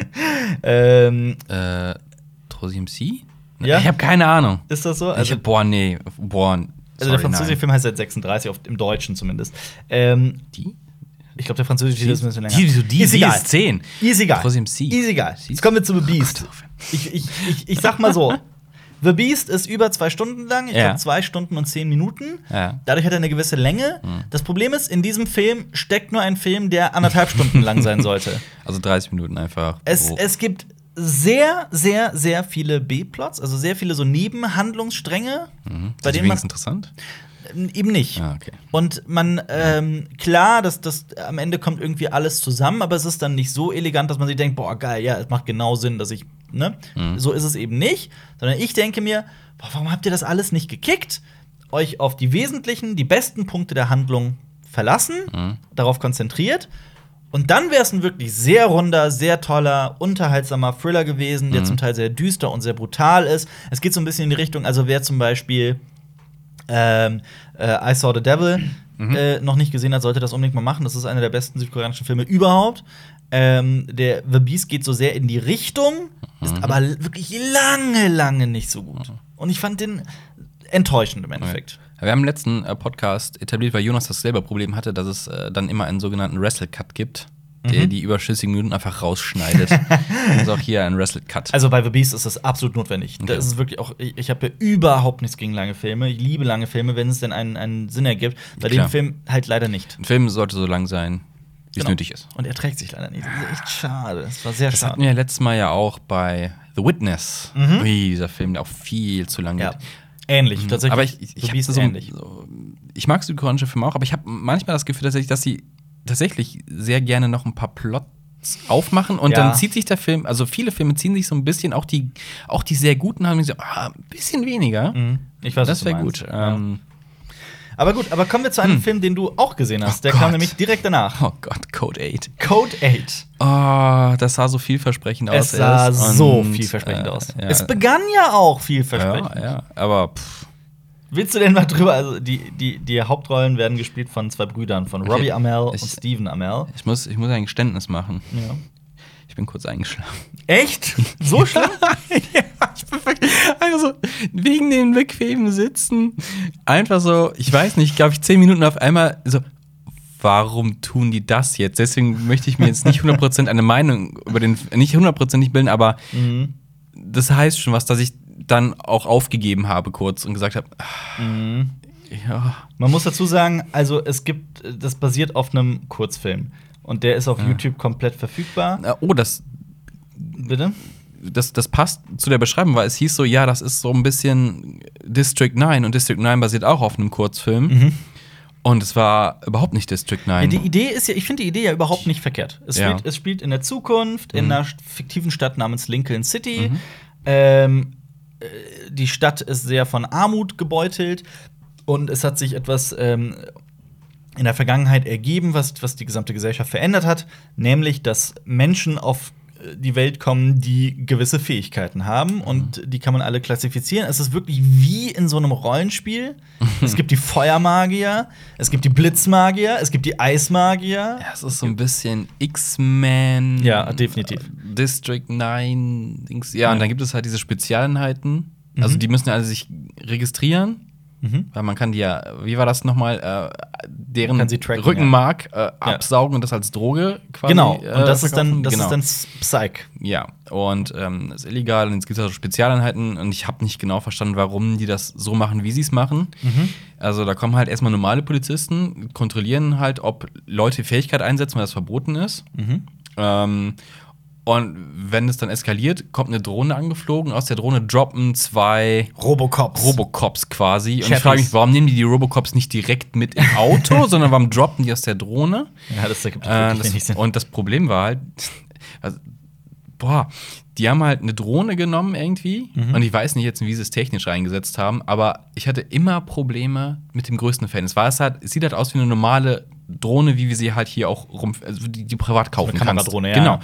ähm, Äh, Troisième C? Ja. Ich habe keine Ahnung. ist das so? Also, ich, boah, nee. Boah. also sorry, der französische nein. Film heißt seit 36, auf, im Deutschen zumindest. Ähm, Die? Ich glaube, der französische Titel ist ein bisschen länger. Die, die, die, ist egal. ist 10. Ist egal. Troisième C. Ist egal. Jetzt kommen wir zu The Beast. Ich, ich, ich, ich sag mal so: The Beast ist über zwei Stunden lang. Ich Ja. glaube, zwei Stunden und zehn Minuten. Ja. Dadurch hat er eine gewisse Länge. Das Problem ist, in diesem Film steckt nur ein Film, der anderthalb Stunden lang sein sollte. Also 30 Minuten einfach. Es, Oh. es gibt sehr, sehr, sehr viele B-Plots, also sehr viele so Nebenhandlungsstränge, Mhm. bei denen man interessant? Eben nicht. Ah, okay. Und man, ähm, klar, das, das, am Ende kommt irgendwie alles zusammen, aber es ist dann nicht so elegant, dass man sich denkt, boah, geil, ja, es macht genau Sinn, dass ich, ne? So ist es eben nicht, sondern ich denke mir, boah, warum habt ihr das alles nicht gekickt? Euch auf die wesentlichen, die besten Punkte der Handlung verlassen, darauf konzentriert. Und dann wäre es ein wirklich sehr runder, sehr toller, unterhaltsamer Thriller gewesen, der zum Teil sehr düster und sehr brutal ist. Es geht so ein bisschen in die Richtung, also wer zum Beispiel ähm, äh, I Saw the Devil äh, noch nicht gesehen hat, sollte das unbedingt mal machen. Das ist einer der besten südkoreanischen Filme überhaupt. Ähm, der The Beast geht so sehr in die Richtung, ist aber wirklich lange, lange nicht so gut. Und ich fand den enttäuschend im Endeffekt. Wir haben im letzten äh, Podcast etabliert, weil Jonas das selber Problem hatte, dass es äh, dann immer einen sogenannten Wrestle-Cut gibt, der Mhm. die überschüssigen Minuten einfach rausschneidet. also auch hier ein Wrestle-Cut. Also bei The Beast ist das absolut notwendig. Okay. Das ist wirklich auch, ich, ich habe ja überhaupt nichts gegen lange Filme. Ich liebe lange Filme, wenn es denn einen, einen Sinn ergibt. Bei Klar. dem Film halt leider nicht. ein Film sollte so lang sein, wie es Genau. nötig ist. Und er trägt sich leider nicht. Das ist echt schade. Das war sehr Das hatten schade. wir letztes Mal ja auch bei The Witness. Mhm. Ui, dieser Film, der auch viel zu lang Ja. geht. Ähnlich, tatsächlich. Aber ich, ich, ich, so, ähnlich. so, ich mag südkoreanische Filme auch, aber ich habe manchmal das Gefühl, dass sie tatsächlich sehr gerne noch ein paar Plots aufmachen und Ja. dann zieht sich der Film, also viele Filme ziehen sich so ein bisschen, auch die, auch die sehr guten haben so, ah, ein bisschen weniger. Mhm. Ich weiß, das wäre gut. Ja. Ähm, Aber gut, aber kommen wir zu einem Film, den du auch gesehen hast. Oh Der kam Gott. nämlich direkt danach. oh Gott, Code 8. Code 8. Oh, das sah so vielversprechend aus. Es sah so vielversprechend äh, aus. Ja, Es begann ja auch ja, vielversprechend. ja, aber pff, Willst du denn mal drüber? Also, die, die, die Hauptrollen werden gespielt von zwei Brüdern, von Okay. Robbie Amell Ich- und Steven Amell. ich muss, ich muss ein Geständnis machen. Ja. Ich bin kurz eingeschlafen. Echt? So schlimm? ja, ich bin wirklich einfach so wegen den bequemen Sitzen einfach so, ich weiß nicht, glaube ich, zehn Minuten auf einmal so. Warum tun die das jetzt? Deswegen möchte ich mir jetzt nicht 100% eine Meinung über den, nicht 100% nicht bilden, aber mhm. das heißt schon was, dass ich dann auch aufgegeben habe kurz und gesagt habe, Mhm. ja, Man muss dazu sagen, also es gibt, das basiert auf einem Kurzfilm. Und der ist auf YouTube komplett verfügbar. Oh, das, Bitte? das, das passt zu der Beschreibung, weil es hieß so, ja, das ist so ein bisschen District 9 und District 9 basiert auch auf einem Kurzfilm. Und es war überhaupt nicht District 9. Ja, die Idee ist ja, ich finde die Idee ja überhaupt nicht verkehrt. Es, Ja. spielt, es spielt in der Zukunft, in Mhm. einer fiktiven Stadt namens Lincoln City. Ähm, äh, die Stadt ist sehr von Armut gebeutelt und es hat sich etwas ähm, in der Vergangenheit ergeben, was, was die gesamte Gesellschaft verändert hat, nämlich dass Menschen auf äh, die Welt kommen, die gewisse Fähigkeiten haben und die kann man alle klassifizieren. Es ist wirklich wie in so einem Rollenspiel. es gibt die Feuermagier, es gibt die Blitzmagier, es gibt die Eismagier. Ja, es ist so ein bisschen X-Men. Ja, definitiv. äh, District 9. Dings. Ja, und dann gibt es halt diese Spezialeinheiten. Also, Mhm. die müssen also sich registrieren. Mhm. Weil man kann die ja, wie war das nochmal, äh, deren tracken, Rückenmark äh, absaugen und das als Droge quasi. Genau, und äh, das ist dann, das genau. ist dann Psych. Ja, und ähm, das ist illegal und jetzt gibt es also Spezialeinheiten und ich habe nicht genau verstanden, warum die das so machen, wie sie es machen. Mhm. Also da kommen halt erstmal normale Polizisten, kontrollieren halt, ob Leute Fähigkeit einsetzen, weil das verboten ist. Mhm. Ähm, und wenn es dann eskaliert, kommt eine Drohne angeflogen. Aus der Drohne droppen zwei Robocops. Robocops quasi. Und ich Chappies. frage mich, warum nehmen die die Robocops nicht direkt mit im Auto, sondern warum droppen die aus der Drohne? ja, das ergibt Äh, wirklich wenig das, Sinn. und das Problem war halt, also, boah, die haben halt eine Drohne genommen irgendwie. Mhm. Und ich weiß nicht jetzt, wie sie es technisch eingesetzt haben, aber ich hatte immer Probleme mit dem größten Fan. Es war es halt, es sieht halt aus wie eine normale Drohne, wie wir sie halt hier auch rum, also die, die privat kaufen eine kannst. Kameradrohne, ja. Genau.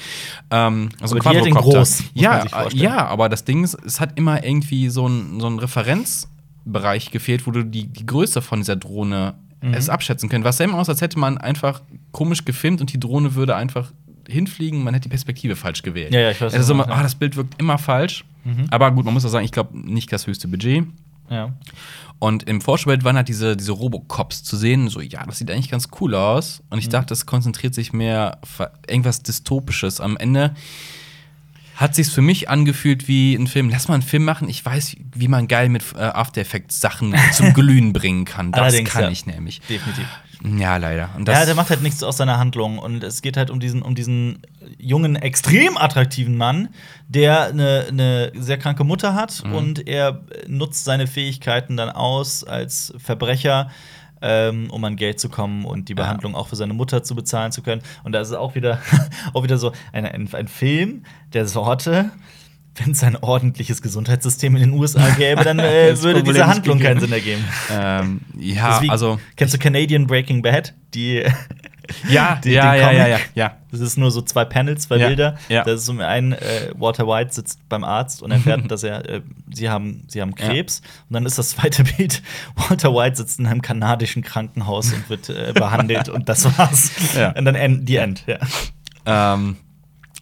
Ähm, also Aber die groß, ja, äh, ja, aber das Ding ist, es hat immer irgendwie so ein, so ein Referenzbereich gefehlt, wo du die, die Größe von dieser Drohne Mhm. es abschätzen können. Was sah immer aus, als hätte man einfach komisch gefilmt und die Drohne würde einfach hinfliegen, man hätte die Perspektive falsch gewählt. Ja, ja, ich weiß, Also so, ah, ja. das Bild wirkt immer falsch. Mhm. Aber gut, man muss auch sagen, ich glaube nicht das höchste Budget. ja. Und im Vorschaubild waren halt diese, diese Robocops zu sehen. So, ja, das sieht eigentlich ganz cool aus. Und Mhm. ich dachte, es konzentriert sich mehr auf irgendwas Dystopisches. Am Ende hat sich's für mich angefühlt wie ein Film. Lass mal einen Film machen. Ich weiß, wie man geil mit äh, After Effects Sachen zum Glühen bringen kann. Das Allerdings, kann ja. ich nämlich. Definitiv. Ja, leider. Ja, der macht halt nichts aus seiner Handlung. Und es geht halt um diesen, um diesen jungen, extrem attraktiven Mann, der eine, eine sehr kranke Mutter hat Mhm. und er nutzt seine Fähigkeiten dann aus als Verbrecher. Ähm, um an Geld zu kommen und die Ja. Behandlung auch für seine Mutter zu bezahlen zu können. Und da ist es auch wieder, auch wieder so ein, ein, ein Film der Sorte, wenn es ein ordentliches Gesundheitssystem in den USA gäbe, dann äh, würde Problem diese Handlung keinen. Sinn ergeben. ähm, ja, wie- also. Kennst du Canadian Breaking Bad? Die Ja, den- ja, ja, ja, ja, ja. Das ist nur so zwei Panels, zwei Ja, Bilder. ja. Das ist um einen, äh, Walter White sitzt beim Arzt und erfährt, dass er, äh, sie haben, sie haben Krebs. Und dann ist das zweite Bild, Walter White sitzt in einem kanadischen Krankenhaus und wird äh, behandelt und das war's. Ja. Und dann end, die End, ja. Ähm,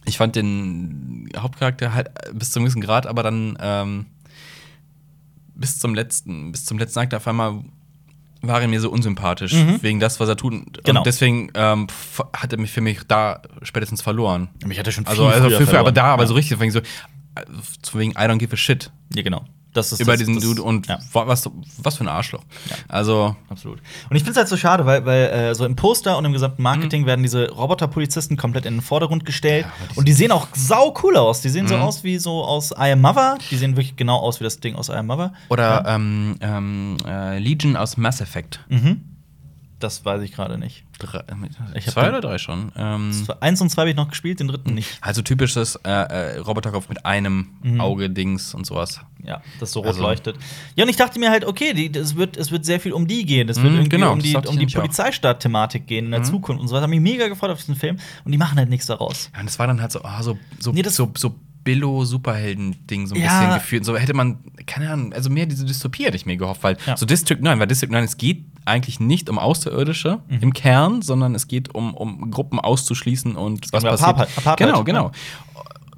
ich fand den Hauptcharakter halt bis zum gewissen Grad, aber dann ähm, bis zum letzten, bis zum letzten Akt auf einmal war er mir so unsympathisch Mhm. wegen das, was er tut. Und Genau. deswegen ähm, hat er mich für mich da spätestens verloren. Mich hat er schon Also, also viel früher, aber da, aber ja. so richtig, so, äh, wegen I don't give a shit Ja, genau. Über das, diesen das, Dude und ja. wa- was, was für ein Arschloch. Ja. Also, Absolut. Und ich finde es halt so schade, weil, weil äh, so im Poster und im gesamten Marketing Mhm. werden diese Roboterpolizisten komplett in den Vordergrund gestellt. Ja, die und die sehen auch sau cool aus. Die sehen so Mhm. aus wie so aus I Am Mother. Die sehen wirklich genau aus wie das Ding aus I Am Mother. oder ähm, ähm, äh, Legion aus Mass Effect. Mhm. Das weiß ich gerade nicht. Drei, Ich hab zwei den- oder drei schon. Ähm, Zwei- Eins und zwei habe ich noch gespielt, den dritten nicht. Also typisches äh, äh, Roboterkopf mit einem Mhm. Auge, Dings und sowas. Ja, das so rot Also- leuchtet. Ja, und ich dachte mir halt, okay, die, es, wird, es wird sehr viel um die gehen. Es wird Mhm, irgendwie genau, um das die, ich um die. Polizeistaat-Thematik gehen in der Mhm. Zukunft und so. Das hat mich mega gefreut auf diesen Film. Und die machen halt nichts daraus. Ja, und es war dann halt so, ah, so, so, Nee, das- so, so Billo-Superhelden-Ding, so ein Ja. bisschen gefühlt. So hätte man, keine Ahnung, also mehr diese Dystopie hätte ich mir gehofft, weil Ja. so District 9, weil District 9, es geht eigentlich nicht um Außerirdische Mhm. im Kern, sondern es geht um, um Gruppen auszuschließen und was passiert. Apartheid- Apartheid, genau, genau.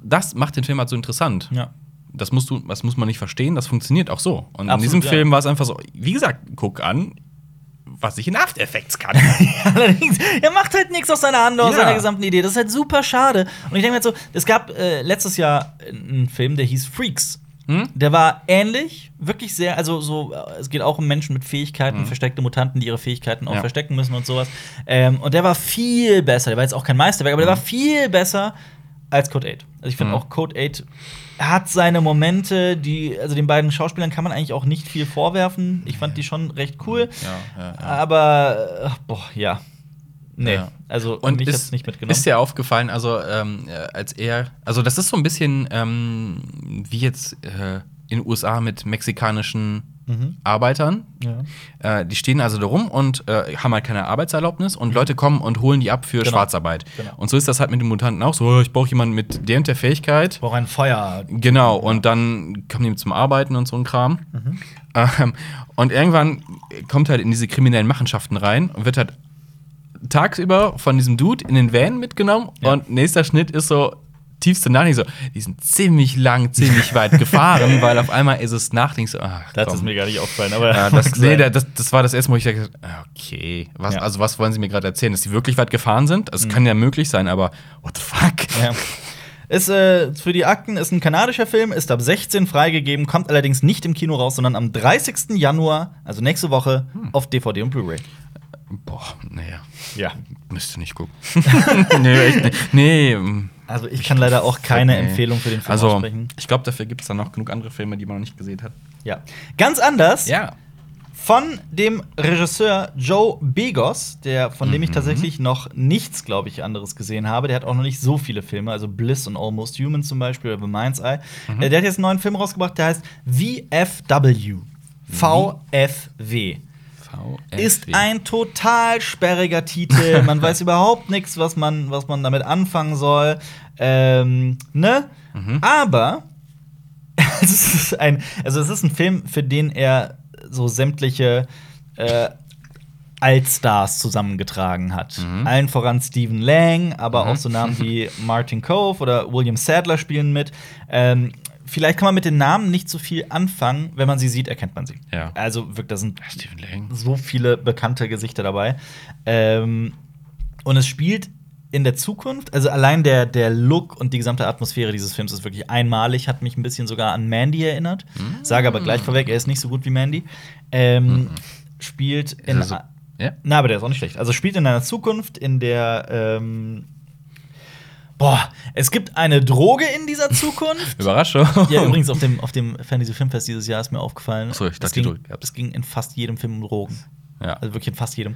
Das macht den Film halt so interessant. Ja. Das musst du, das muss man nicht verstehen, das funktioniert auch so. Und in Absolut, diesem ja. Film war es einfach so, wie gesagt, guck an, was ich in After Effects kann. Allerdings, er macht halt nichts aus seiner Hand, aus Ja. seiner gesamten Idee. Das ist halt super schade. Und ich denke mir halt so, es gab äh, letztes Jahr einen Film, der hieß Freaks. Hm? Der war ähnlich, wirklich sehr, also so, äh, es geht auch um Menschen mit Fähigkeiten, Mhm. versteckte Mutanten, die ihre Fähigkeiten auch Ja. verstecken müssen und sowas. Ähm, und der war viel besser. Der war jetzt auch kein Meisterwerk, aber der Mhm. war viel besser als Code 8. Also ich finde Mhm. auch Code 8 hat seine Momente, die, also den beiden Schauspielern kann man eigentlich auch nicht viel vorwerfen. Ich fand die schon recht cool. Ja, ja, ja. Aber, äh, boah, ja. Nee, also Und mich ist, hat's nicht mitgenommen. ist dir aufgefallen, also ähm, äh, als er, also das ist so ein bisschen ähm, wie jetzt äh, in den USA mit mexikanischen Mhm. Arbeitern. ja. Äh, die stehen also da rum und äh, haben halt keine Arbeitserlaubnis und Leute kommen und holen die ab für Genau. Schwarzarbeit. Genau. Und so ist das halt mit den Mutanten auch so, oh, ich brauche jemanden mit der und der Fähigkeit. Ich brauche ein Feuer. Genau, und dann kommen die zum Arbeiten und so ein Kram. Mhm. Ähm, und irgendwann kommt halt in diese kriminellen Machenschaften rein und wird halt tagsüber von diesem Dude in den Van mitgenommen. Ja. Und nächster Schnitt ist so tiefste. Ich so, die sind ziemlich lang, ziemlich weit gefahren, weil auf einmal ist es Nacht. Ich so, ach, Das komm. ist mir gar nicht aufgefallen, aber. Ja, das, nee, da- das, das war das erste Mal, wo ich dachte, okay, was, Ja. also was wollen Sie mir gerade erzählen? Dass Sie wirklich weit gefahren sind? Das kann ja möglich sein, aber what the fuck? Ja. Ist äh, für die Akten ist ein kanadischer Film, ist ab 16 freigegeben, kommt allerdings nicht im Kino raus, sondern am 30. Januar, also nächste Woche, Hm. auf DVD und Blu-ray. Boah, naja, Ja. müsste nicht gucken. nee, echt nicht. Nee, mm, Also ich kann leider auch keine nee. Empfehlung für den Film Also, aussprechen. ich glaube, dafür gibt es dann noch genug andere Filme, die man noch nicht gesehen hat. Ja. Ganz anders Ja. von dem Regisseur Joe Begos, der von Mhm. dem ich tatsächlich noch nichts, glaube ich, anderes gesehen habe. Der hat auch noch nicht so viele Filme, also Bliss und Almost Human zum Beispiel oder The Mind's Eye. Mhm. Äh, Der hat jetzt einen neuen Film rausgebracht, der heißt VFW. VFW. Ist ein total sperriger Titel. Man weiß überhaupt nichts, was man, was man damit anfangen soll. Ähm, ne? Aber es ist ein, also es ist ein Film, für den er so sämtliche äh, Altstars zusammengetragen hat. Allen voran Stephen Lang, aber auch so Namen wie Martin Cove oder William Sadler spielen mit. Ähm, vielleicht kann man mit den Namen nicht so viel anfangen, wenn man sie sieht, erkennt man sie. Ja. Also wirklich, da sind Stephen Lang. so viele bekannte Gesichter dabei. Ähm, und es spielt in der Zukunft, also allein der, der Look und die gesamte Atmosphäre dieses Films ist wirklich einmalig, hat mich ein bisschen sogar an Mandy erinnert. Sage aber gleich vorweg, er ist nicht so gut wie Mandy. Ähm, Spielt in. so- Ja? Na, aber der ist auch nicht schlecht. Also spielt in einer Zukunft, in der. Ähm, boah, es gibt eine Droge in dieser Zukunft. Überraschung. Ja, übrigens auf dem, auf dem Fantasy Filmfest dieses Jahr ist mir aufgefallen. Ach so, ich das dachte, die ging, Droge gab's. das ging in fast jedem Film um Drogen. Ja. Also wirklich in fast jedem.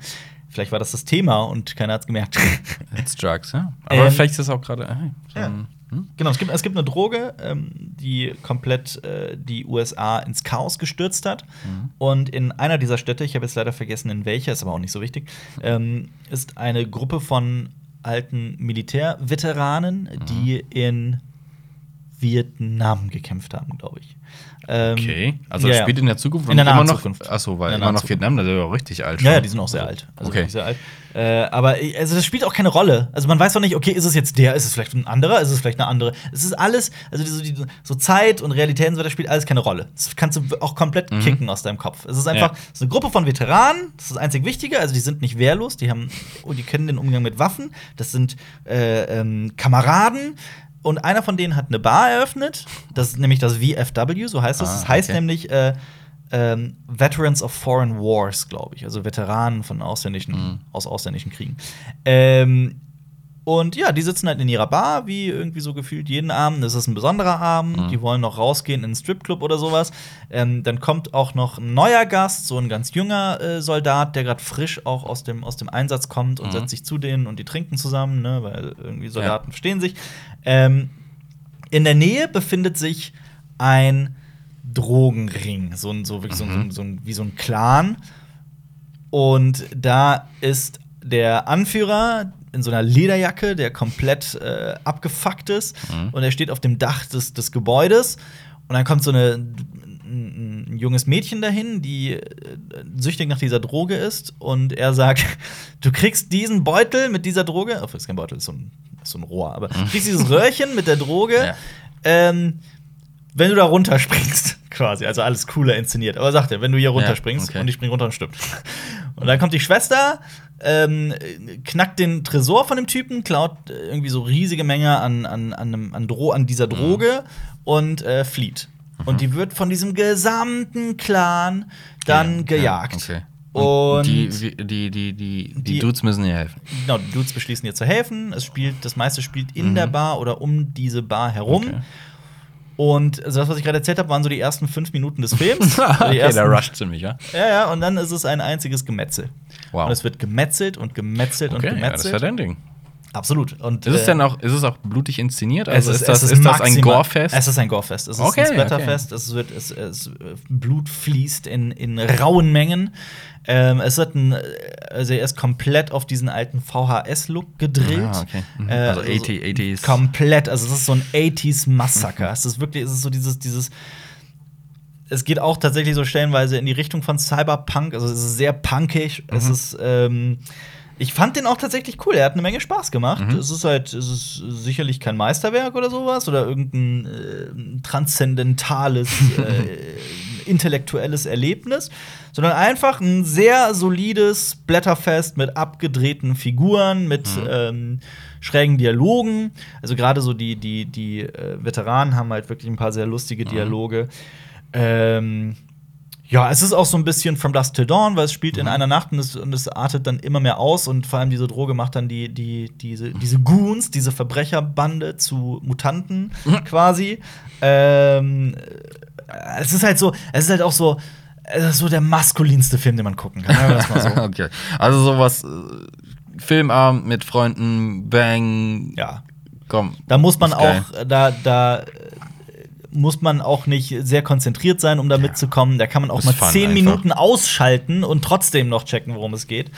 Vielleicht war das das Thema und keiner hat es gemerkt. It's Drugs, ja. Aber Ähm, vielleicht ist es auch gerade. äh, so ja. hm? genau, es gibt, es gibt eine Droge, ähm, die komplett äh, die USA ins Chaos gestürzt hat. Mhm. Und in einer dieser Städte, ich habe jetzt leider vergessen, in welcher, ist aber auch nicht so wichtig, ähm, ist eine Gruppe von alten Militärveteranen, Mhm. die in Vietnam gekämpft haben, glaube ich. Ähm, Okay. Also ja, spielt in der Zukunft In der immer noch. Zukunft. Achso, weil immer noch. Vietnam, das ist ja auch richtig alt. Ja, ja, schon. die sind auch sehr alt. Also Okay. sehr alt. Äh, aber also das spielt auch keine Rolle. Also man weiß doch nicht, okay, ist es jetzt der, ist es vielleicht ein anderer, ist es vielleicht eine andere. Es ist alles, also die, die, so Zeit und Realität und so, das spielt alles keine Rolle. Das kannst du auch komplett kicken aus deinem Kopf. Es ist einfach Mhm. Ja. ist eine Gruppe von Veteranen, das ist das einzig Wichtige, also die sind nicht wehrlos, die haben, oh, die kennen den Umgang mit Waffen, das sind äh, ähm, Kameraden. Und einer von denen hat eine Bar eröffnet, das ist nämlich das VFW, so heißt es. Ah, das heißt okay. nämlich äh, ähm, Veterans of Foreign Wars, glaube ich. Also Veteranen von ausländischen, Mhm. aus ausländischen Kriegen. Ähm, und ja, die sitzen halt in ihrer Bar, wie irgendwie so gefühlt jeden Abend. Das ist ein besonderer Abend. Mhm. Die wollen noch rausgehen in einen Stripclub oder sowas. Ähm, dann kommt auch noch ein neuer Gast, so ein ganz junger äh, Soldat, der gerade frisch auch aus dem, aus dem Einsatz kommt und Mhm. setzt sich zu denen und die trinken zusammen, ne, weil irgendwie Soldaten verstehen sich. Ähm, in der Nähe befindet sich ein Drogenring, so ein, so wirklich so, ein, so, ein, wie so ein Clan. Und da ist der Anführer in so einer Lederjacke, der komplett äh, abgefuckt ist. Und er steht auf dem Dach des, des Gebäudes. Und dann kommt so eine, ein, ein junges Mädchen dahin, die äh, süchtig nach dieser Droge ist. Und er sagt: Du kriegst diesen Beutel mit dieser Droge. Oh, das ist kein Beutel, ist so ein, ist so ein Rohr. Aber du kriegst dieses Röhrchen mit der Droge. Ja. Ähm, wenn du da runterspringst, quasi, also alles cooler inszeniert. Aber sagt er, wenn du hier runterspringst okay. und ich spring runter und stirbt. Und dann kommt die Schwester, ähm, knackt den Tresor von dem Typen, klaut äh, irgendwie so riesige Menge an, an, an, einem- an, Dro an dieser Droge und äh, flieht. Und die wird von diesem gesamten Clan dann Ja, gejagt. okay. Und die, die, die, die, die, Dudes müssen ihr helfen. genau, die Dudes beschließen ihr zu helfen. Es spielt, das meiste spielt in der Bar oder um diese Bar herum. Okay. Und also das, was ich gerade erzählt habe, waren so die ersten fünf Minuten des Films. die okay, ersten, der rusht ziemlich, ja? Ja, ja, und dann ist es ein einziges Gemetzel. Wow. Und es wird gemetzelt und gemetzelt Okay, und ja, das ist ja gemetzelt. dein Ding. Absolut. Und, Ist es äh, denn auch, ist es auch blutig inszeniert? Also es ist, das, ist, das ein Gorefest? Es ist ein Gorefest. Es ist Okay, ein Splatterfest. Es wird, es, es, äh, Blut fließt in, in rauen Mengen. Ähm, es wird ein, äh, also er ist komplett auf diesen alten VHS-Look gedreht. Ah, okay. Mhm. Äh, Also 80 80s. Komplett. Also es ist so ein 80s-Massaker. es ist wirklich, es ist so dieses, dieses. Es geht auch tatsächlich so stellenweise in die Richtung von Cyberpunk. Also es ist sehr punkig. Es Mhm. ist. Ähm, ich fand den auch tatsächlich cool. Er hat eine Menge Spaß gemacht. Mhm. Es ist halt, es ist sicherlich kein Meisterwerk oder sowas oder irgendein äh, transzendentales, äh, intellektuelles Erlebnis, sondern einfach ein sehr solides Blätterfest mit abgedrehten Figuren, mit ähm, schrägen Dialogen. Also gerade so die, die, die äh, Veteranen haben halt wirklich ein paar sehr lustige Dialoge. Ähm, ja, es ist auch so ein bisschen From Dusk Till Dawn, weil es spielt in einer Nacht und es, und es artet dann immer mehr aus und vor allem diese Droge macht dann die, die, diese, diese Goons, diese Verbrecherbande zu Mutanten quasi. Ähm, es ist halt so, es ist halt auch so, es ist so der maskulinste Film, den man gucken kann. so. okay. Also sowas, äh, Filmabend mit Freunden, Bang, Ja. komm. Da muss man geil. auch, da, da äh, muss man auch nicht sehr konzentriert sein, um da mitzukommen. Da kann man auch Ist mal zehn. Minuten ausschalten und trotzdem noch checken, worum es geht.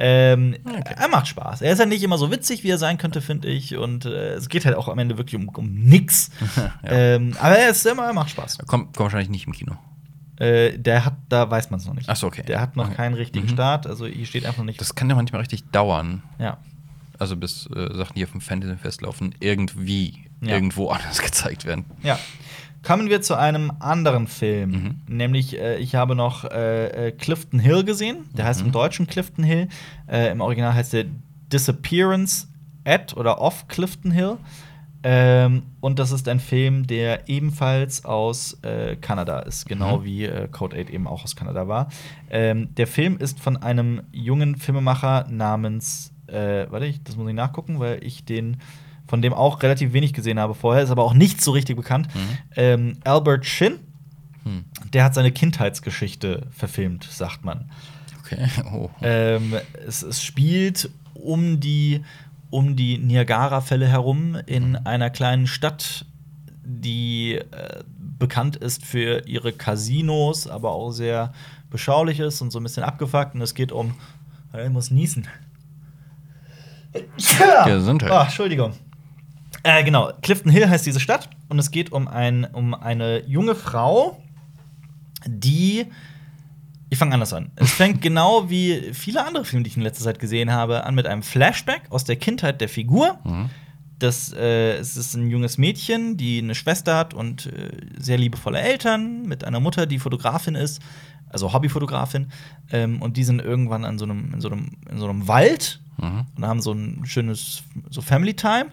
Ähm, Er macht Spaß. Er ist halt nicht immer so witzig, wie er sein könnte, finde ich. Und äh, es geht halt auch am Ende wirklich um, um nix. ähm, aber er ist immer, er macht Spaß. Kommt, kommt wahrscheinlich nicht im Kino. Äh, der hat, da weiß man es noch nicht. Ach so, okay. Der hat noch Okay. keinen richtigen Mhm. Start. Also hier steht einfach nicht. Das kann ja manchmal richtig dauern. ja. Also bis äh, Sachen, die auf dem Fantasy-Fest laufen, irgendwie Ja. irgendwo anders gezeigt werden. Ja. Kommen wir zu einem anderen Film. Mhm. Nämlich, äh, ich habe noch äh, äh, Clifton Hill gesehen. Der heißt Mhm. im Deutschen Clifton Hill. Äh, Im Original heißt der Disappearance at oder of Clifton Hill. Ähm, und das ist ein Film, der ebenfalls aus äh, Kanada ist, genau Mhm. wie äh, Code 8 eben auch aus Kanada war. Ähm, der Film ist von einem jungen Filmemacher namens, äh, warte, ich, das muss ich nachgucken, weil ich den von dem auch relativ wenig gesehen habe vorher, ist aber auch nicht so richtig bekannt. Ähm, Albert Shin, Hm. der hat seine Kindheitsgeschichte verfilmt, sagt man. Okay. Oh. Ähm, es, es spielt um die, um die Niagara-Fälle herum in einer kleinen Stadt, die äh, bekannt ist für ihre Casinos, aber auch sehr beschaulich ist und so ein bisschen abgefuckt. Und es geht um. Ich muss niesen. Gesundheit. Ah, Entschuldigung. Äh, genau, Clifton Hill heißt diese Stadt und es geht um, ein, um eine junge Frau, die. Ich fange anders an. Es fängt genau wie viele andere Filme, die ich in letzter Zeit gesehen habe, an mit einem Flashback aus der Kindheit der Figur. Mhm. Das, äh, es ist ein junges Mädchen, die eine Schwester hat und äh, sehr liebevolle Eltern mit einer Mutter, die Fotografin ist, also Hobbyfotografin. Ähm, und die sind irgendwann an so einem, in, so einem, in so einem Wald Mhm. und haben so ein schönes so Family Time.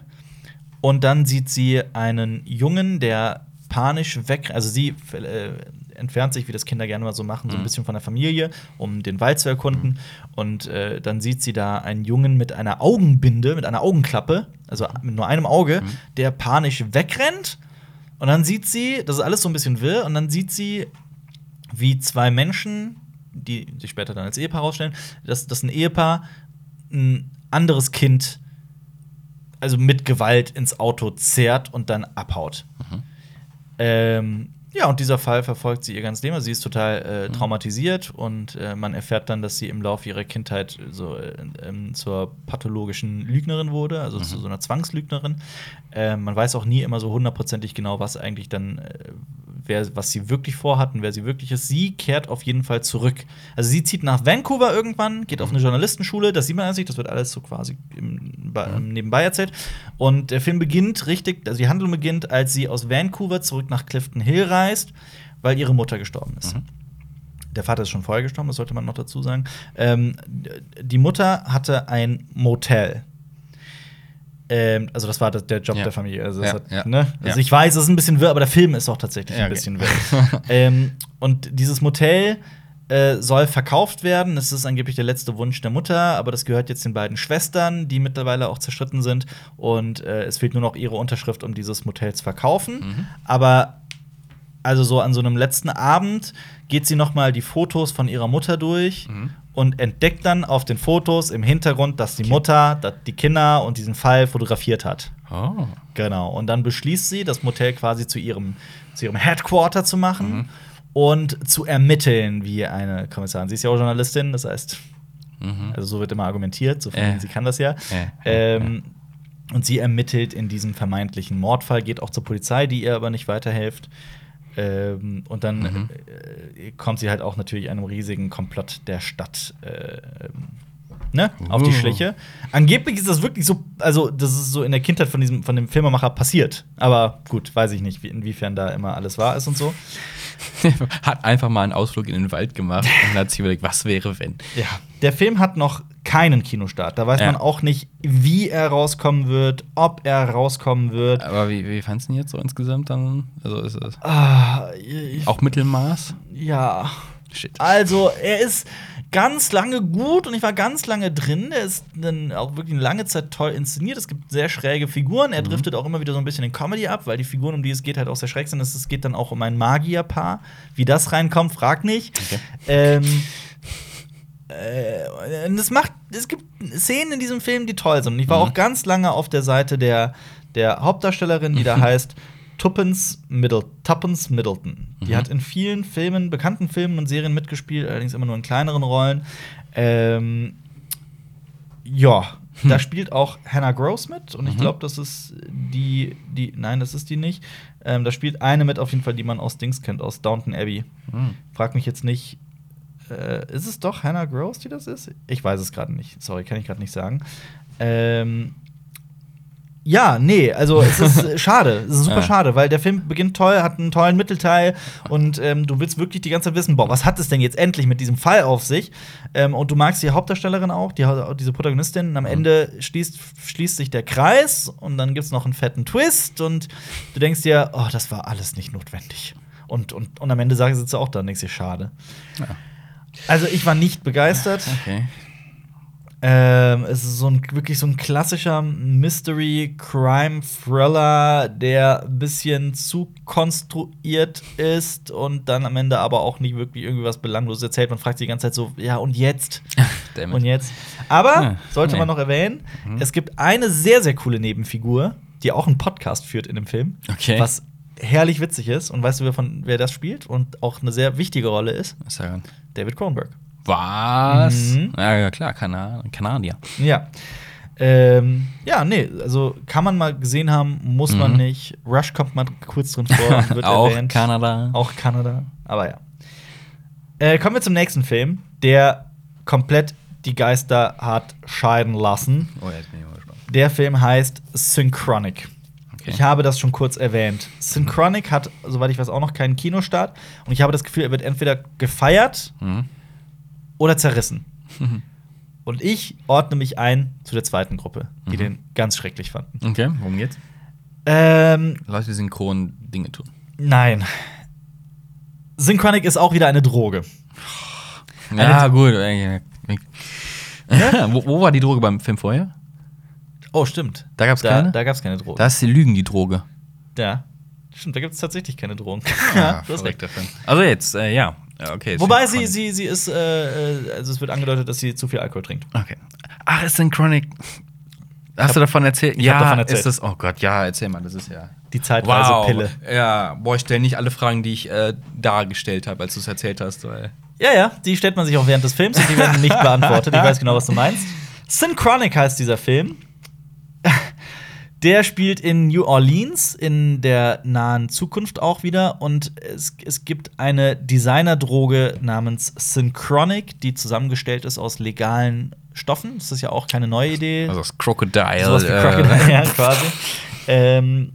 Und dann sieht sie einen Jungen, der panisch weg, also sie äh, entfernt sich, wie das Kinder gerne mal so machen, so ein Mhm. bisschen von der Familie, um den Wald zu erkunden. Und äh, dann sieht sie da einen Jungen mit einer Augenbinde, mit einer Augenklappe, also mit nur einem Auge, Mhm. der panisch wegrennt. Und dann sieht sie, das ist alles so ein bisschen wirr, und dann sieht sie, wie zwei Menschen, die sich später dann als Ehepaar herausstellen, dass, dass ein Ehepaar ein anderes Kind also mit Gewalt ins Auto zerrt und dann abhaut. Ähm, ja, und dieser Fall verfolgt sie ihr ganzes Leben. Also sie ist total äh, traumatisiert und äh, man erfährt dann, dass sie im Laufe ihrer Kindheit so äh, ähm, zur pathologischen Lügnerin wurde, also zu so einer Zwangslügnerin. Ähm, man weiß auch nie immer so hundertprozentig genau, was eigentlich dann, äh, wer, was sie wirklich vorhat und wer sie wirklich ist. Sie kehrt auf jeden Fall zurück. Also sie zieht nach Vancouver irgendwann, geht auf eine Journalistenschule, das sieht man an sich, das wird alles so quasi im, Mhm. nebenbei erzählt. Und der Film beginnt richtig, also die Handlung beginnt, als sie aus Vancouver zurück nach Clifton Hill reist, weil ihre Mutter gestorben ist. Mhm. Der Vater ist schon vorher gestorben, das sollte man noch dazu sagen. Ähm, die Mutter hatte ein Motel. Ähm, also das war der Job Ja. der Familie. Also, Ja, hat, ja, ne? also ich weiß, es ist ein bisschen wirr, aber der Film ist auch tatsächlich ein okay. bisschen wirr. ähm, und dieses Motel äh, soll verkauft werden. Es ist angeblich der letzte Wunsch der Mutter, aber das gehört jetzt den beiden Schwestern, die mittlerweile auch zerstritten sind. Und äh, es fehlt nur noch ihre Unterschrift, um dieses Motel zu verkaufen. Aber also so an so einem letzten Abend geht sie noch mal die Fotos von ihrer Mutter durch und entdeckt dann auf den Fotos im Hintergrund, dass die Mutter dass die Kinder und diesen Fall fotografiert hat. Oh. Genau. Und dann beschließt sie, das Motel quasi zu ihrem, zu ihrem Headquarter zu machen und zu ermitteln, wie eine Kommissarin. Sie ist ja auch Journalistin, das heißt, also so wird immer argumentiert, so Äh. sie kann das ja. Äh. Ähm, und sie ermittelt in diesem vermeintlichen Mordfall, geht auch zur Polizei, die ihr aber nicht weiterhilft. Ähm, und dann Mhm. äh, kommt sie halt auch natürlich einem riesigen Komplott der Stadt äh, ähm, ne, auf die Uh. Schliche. Angeblich ist das wirklich so, also das ist so in der Kindheit von diesem von dem Filmemacher passiert. Aber gut, weiß ich nicht, wie, inwiefern da immer alles wahr ist und so. hat einfach mal einen Ausflug in den Wald gemacht und hat sich überlegt, was wäre, wenn. Ja, der Film hat noch keinen Kinostart. Da weiß Ja. man auch nicht, wie er rauskommen wird, ob er rauskommen wird. Aber wie, wie fandest du ihn jetzt so insgesamt dann? Also ist es Ah, ich, auch Mittelmaß? ja. Shit. Also, er ist ganz lange gut und ich war ganz lange drin. Er ist dann auch wirklich eine lange Zeit toll inszeniert. Es gibt sehr schräge Figuren. Mhm. Er driftet auch immer wieder so ein bisschen in Comedy ab, weil die Figuren, um die es geht, halt auch sehr schräg sind. Es geht dann auch um ein Magierpaar. Wie das reinkommt, frag nicht. Okay. Ähm, äh, es macht, es gibt Szenen in diesem Film, die toll sind. Ich war Mhm. auch ganz lange auf der Seite der, der Hauptdarstellerin, die da heißt Tuppence, Middle, Tuppence Middleton. Die Mhm. hat in vielen Filmen, bekannten Filmen und Serien mitgespielt, allerdings immer nur in kleineren Rollen. Ähm, ja, da spielt auch Hannah Gross mit und ich Mhm. glaube, das ist die, die, nein, das ist die nicht. Ähm, da spielt eine mit auf jeden Fall, die man aus Dings kennt, aus Downton Abbey. Hm. Frag mich jetzt nicht, äh, ist es doch Hannah Gross, die das ist? Ich weiß es gerade nicht. Sorry, kann ich gerade nicht sagen. Ähm, ja, nee, also es ist schade. Es ist super Ja. schade, weil der Film beginnt toll, hat einen tollen Mittelteil und ähm, du willst wirklich die ganze Zeit wissen, boah, was hat es denn jetzt endlich mit diesem Fall auf sich? Ähm, und du magst die Hauptdarstellerin auch, die, diese Protagonistin. Und am Ende schließt, schließt sich der Kreis und dann gibt es noch einen fetten Twist und du denkst dir, oh, das war alles nicht notwendig. Und, und, und am Ende sagen sie auch da und denkst dir, schade. Ja. Also ich war nicht begeistert. Okay. Ähm, es ist so ein, wirklich so ein klassischer Mystery-Crime-Thriller, der ein bisschen zu konstruiert ist und dann am Ende aber auch nicht wirklich irgendwie was Belangloses erzählt. Man fragt sich die ganze Zeit so, ja, und jetzt? Und jetzt? Aber, Ja, sollte nee. man noch erwähnen, es gibt eine sehr, sehr coole Nebenfigur, die auch einen Podcast führt in dem Film. Okay. Was herrlich witzig ist. Und weißt du, wer, von, wer das spielt und auch eine sehr wichtige Rolle ist? Was daran? David Cronenberg. Was? Mhm. Ja, ja, klar, Kana Kanadier. Ja. Ähm, ja, nee, also kann man mal gesehen haben, muss man Mhm. nicht. Rush kommt mal kurz drin vor, und wird Auch erwähnt. Kanada. Auch Kanada, aber ja. Äh, kommen wir zum nächsten Film, der komplett die Geister hat scheiden lassen. Oh, jetzt bin ich mal gespannt. Der Film heißt Synchronic. Okay. Ich habe das schon kurz erwähnt. Synchronic hat, soweit ich weiß, auch noch keinen Kinostart. Und ich habe das Gefühl, er wird entweder gefeiert Mhm. oder zerrissen. Und ich ordne mich ein zu der zweiten Gruppe, die Mhm. den ganz schrecklich fanden. Okay, worum geht's? Ähm, Leute, die synchron Dinge tun. nein. Synchronic ist auch wieder eine Droge. Ja, gut. äh, wo, wo war die Droge beim Film vorher? Oh, stimmt. Da gab's da, keine? Da gab es keine Droge. Da ist die Lügen, die Droge. ja. Stimmt, da gibt es tatsächlich keine Drogen. Ja, ja, recht. verrückter Film. Also jetzt, äh, ja. Ja, Okay. Wobei sie, sie, sie ist, äh, äh, also es wird angedeutet, dass sie zu viel Alkohol trinkt. Okay. Ach, ist Synchronic. Hast du davon erzählt? ich hab davon erzählt. ist das. Oh Gott, ja, erzähl mal, das ist ja. Die zeitweise Pille. Ja, boah, ich stell nicht alle Fragen, die ich äh, dargestellt habe, als du es erzählt hast. Weil Ja, ja, die stellt man sich auch während des Films und die werden nicht beantwortet. Ich weiß genau, was du meinst. Synchronic heißt dieser Film. Der spielt in New Orleans in der nahen Zukunft auch wieder und es, es gibt eine Designerdroge namens Synchronic, die zusammengestellt ist aus legalen Stoffen. Das ist ja auch keine neue Idee. also das Crocodile. Sowas wie äh, Crocodile, ja, quasi. Ähm,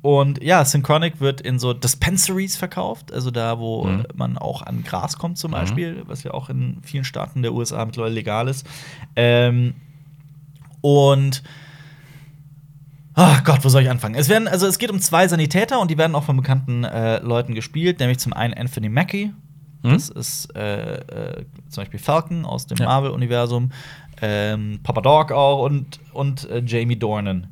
und ja, Synchronic wird in so Dispensaries verkauft, also da, wo Mhm. man auch an Gras kommt, zum Beispiel, was ja auch in vielen Staaten der USA mittlerweile legal ist. Ähm, und Ach Gott, wo soll ich anfangen? Es werden, also es geht um zwei Sanitäter und die werden auch von bekannten äh, Leuten gespielt, nämlich zum einen Anthony Mackie, Das ist äh, äh, zum Beispiel Falcon aus dem Ja. Marvel-Universum, ähm, Papa Dog auch und, und äh, Jamie Dornan.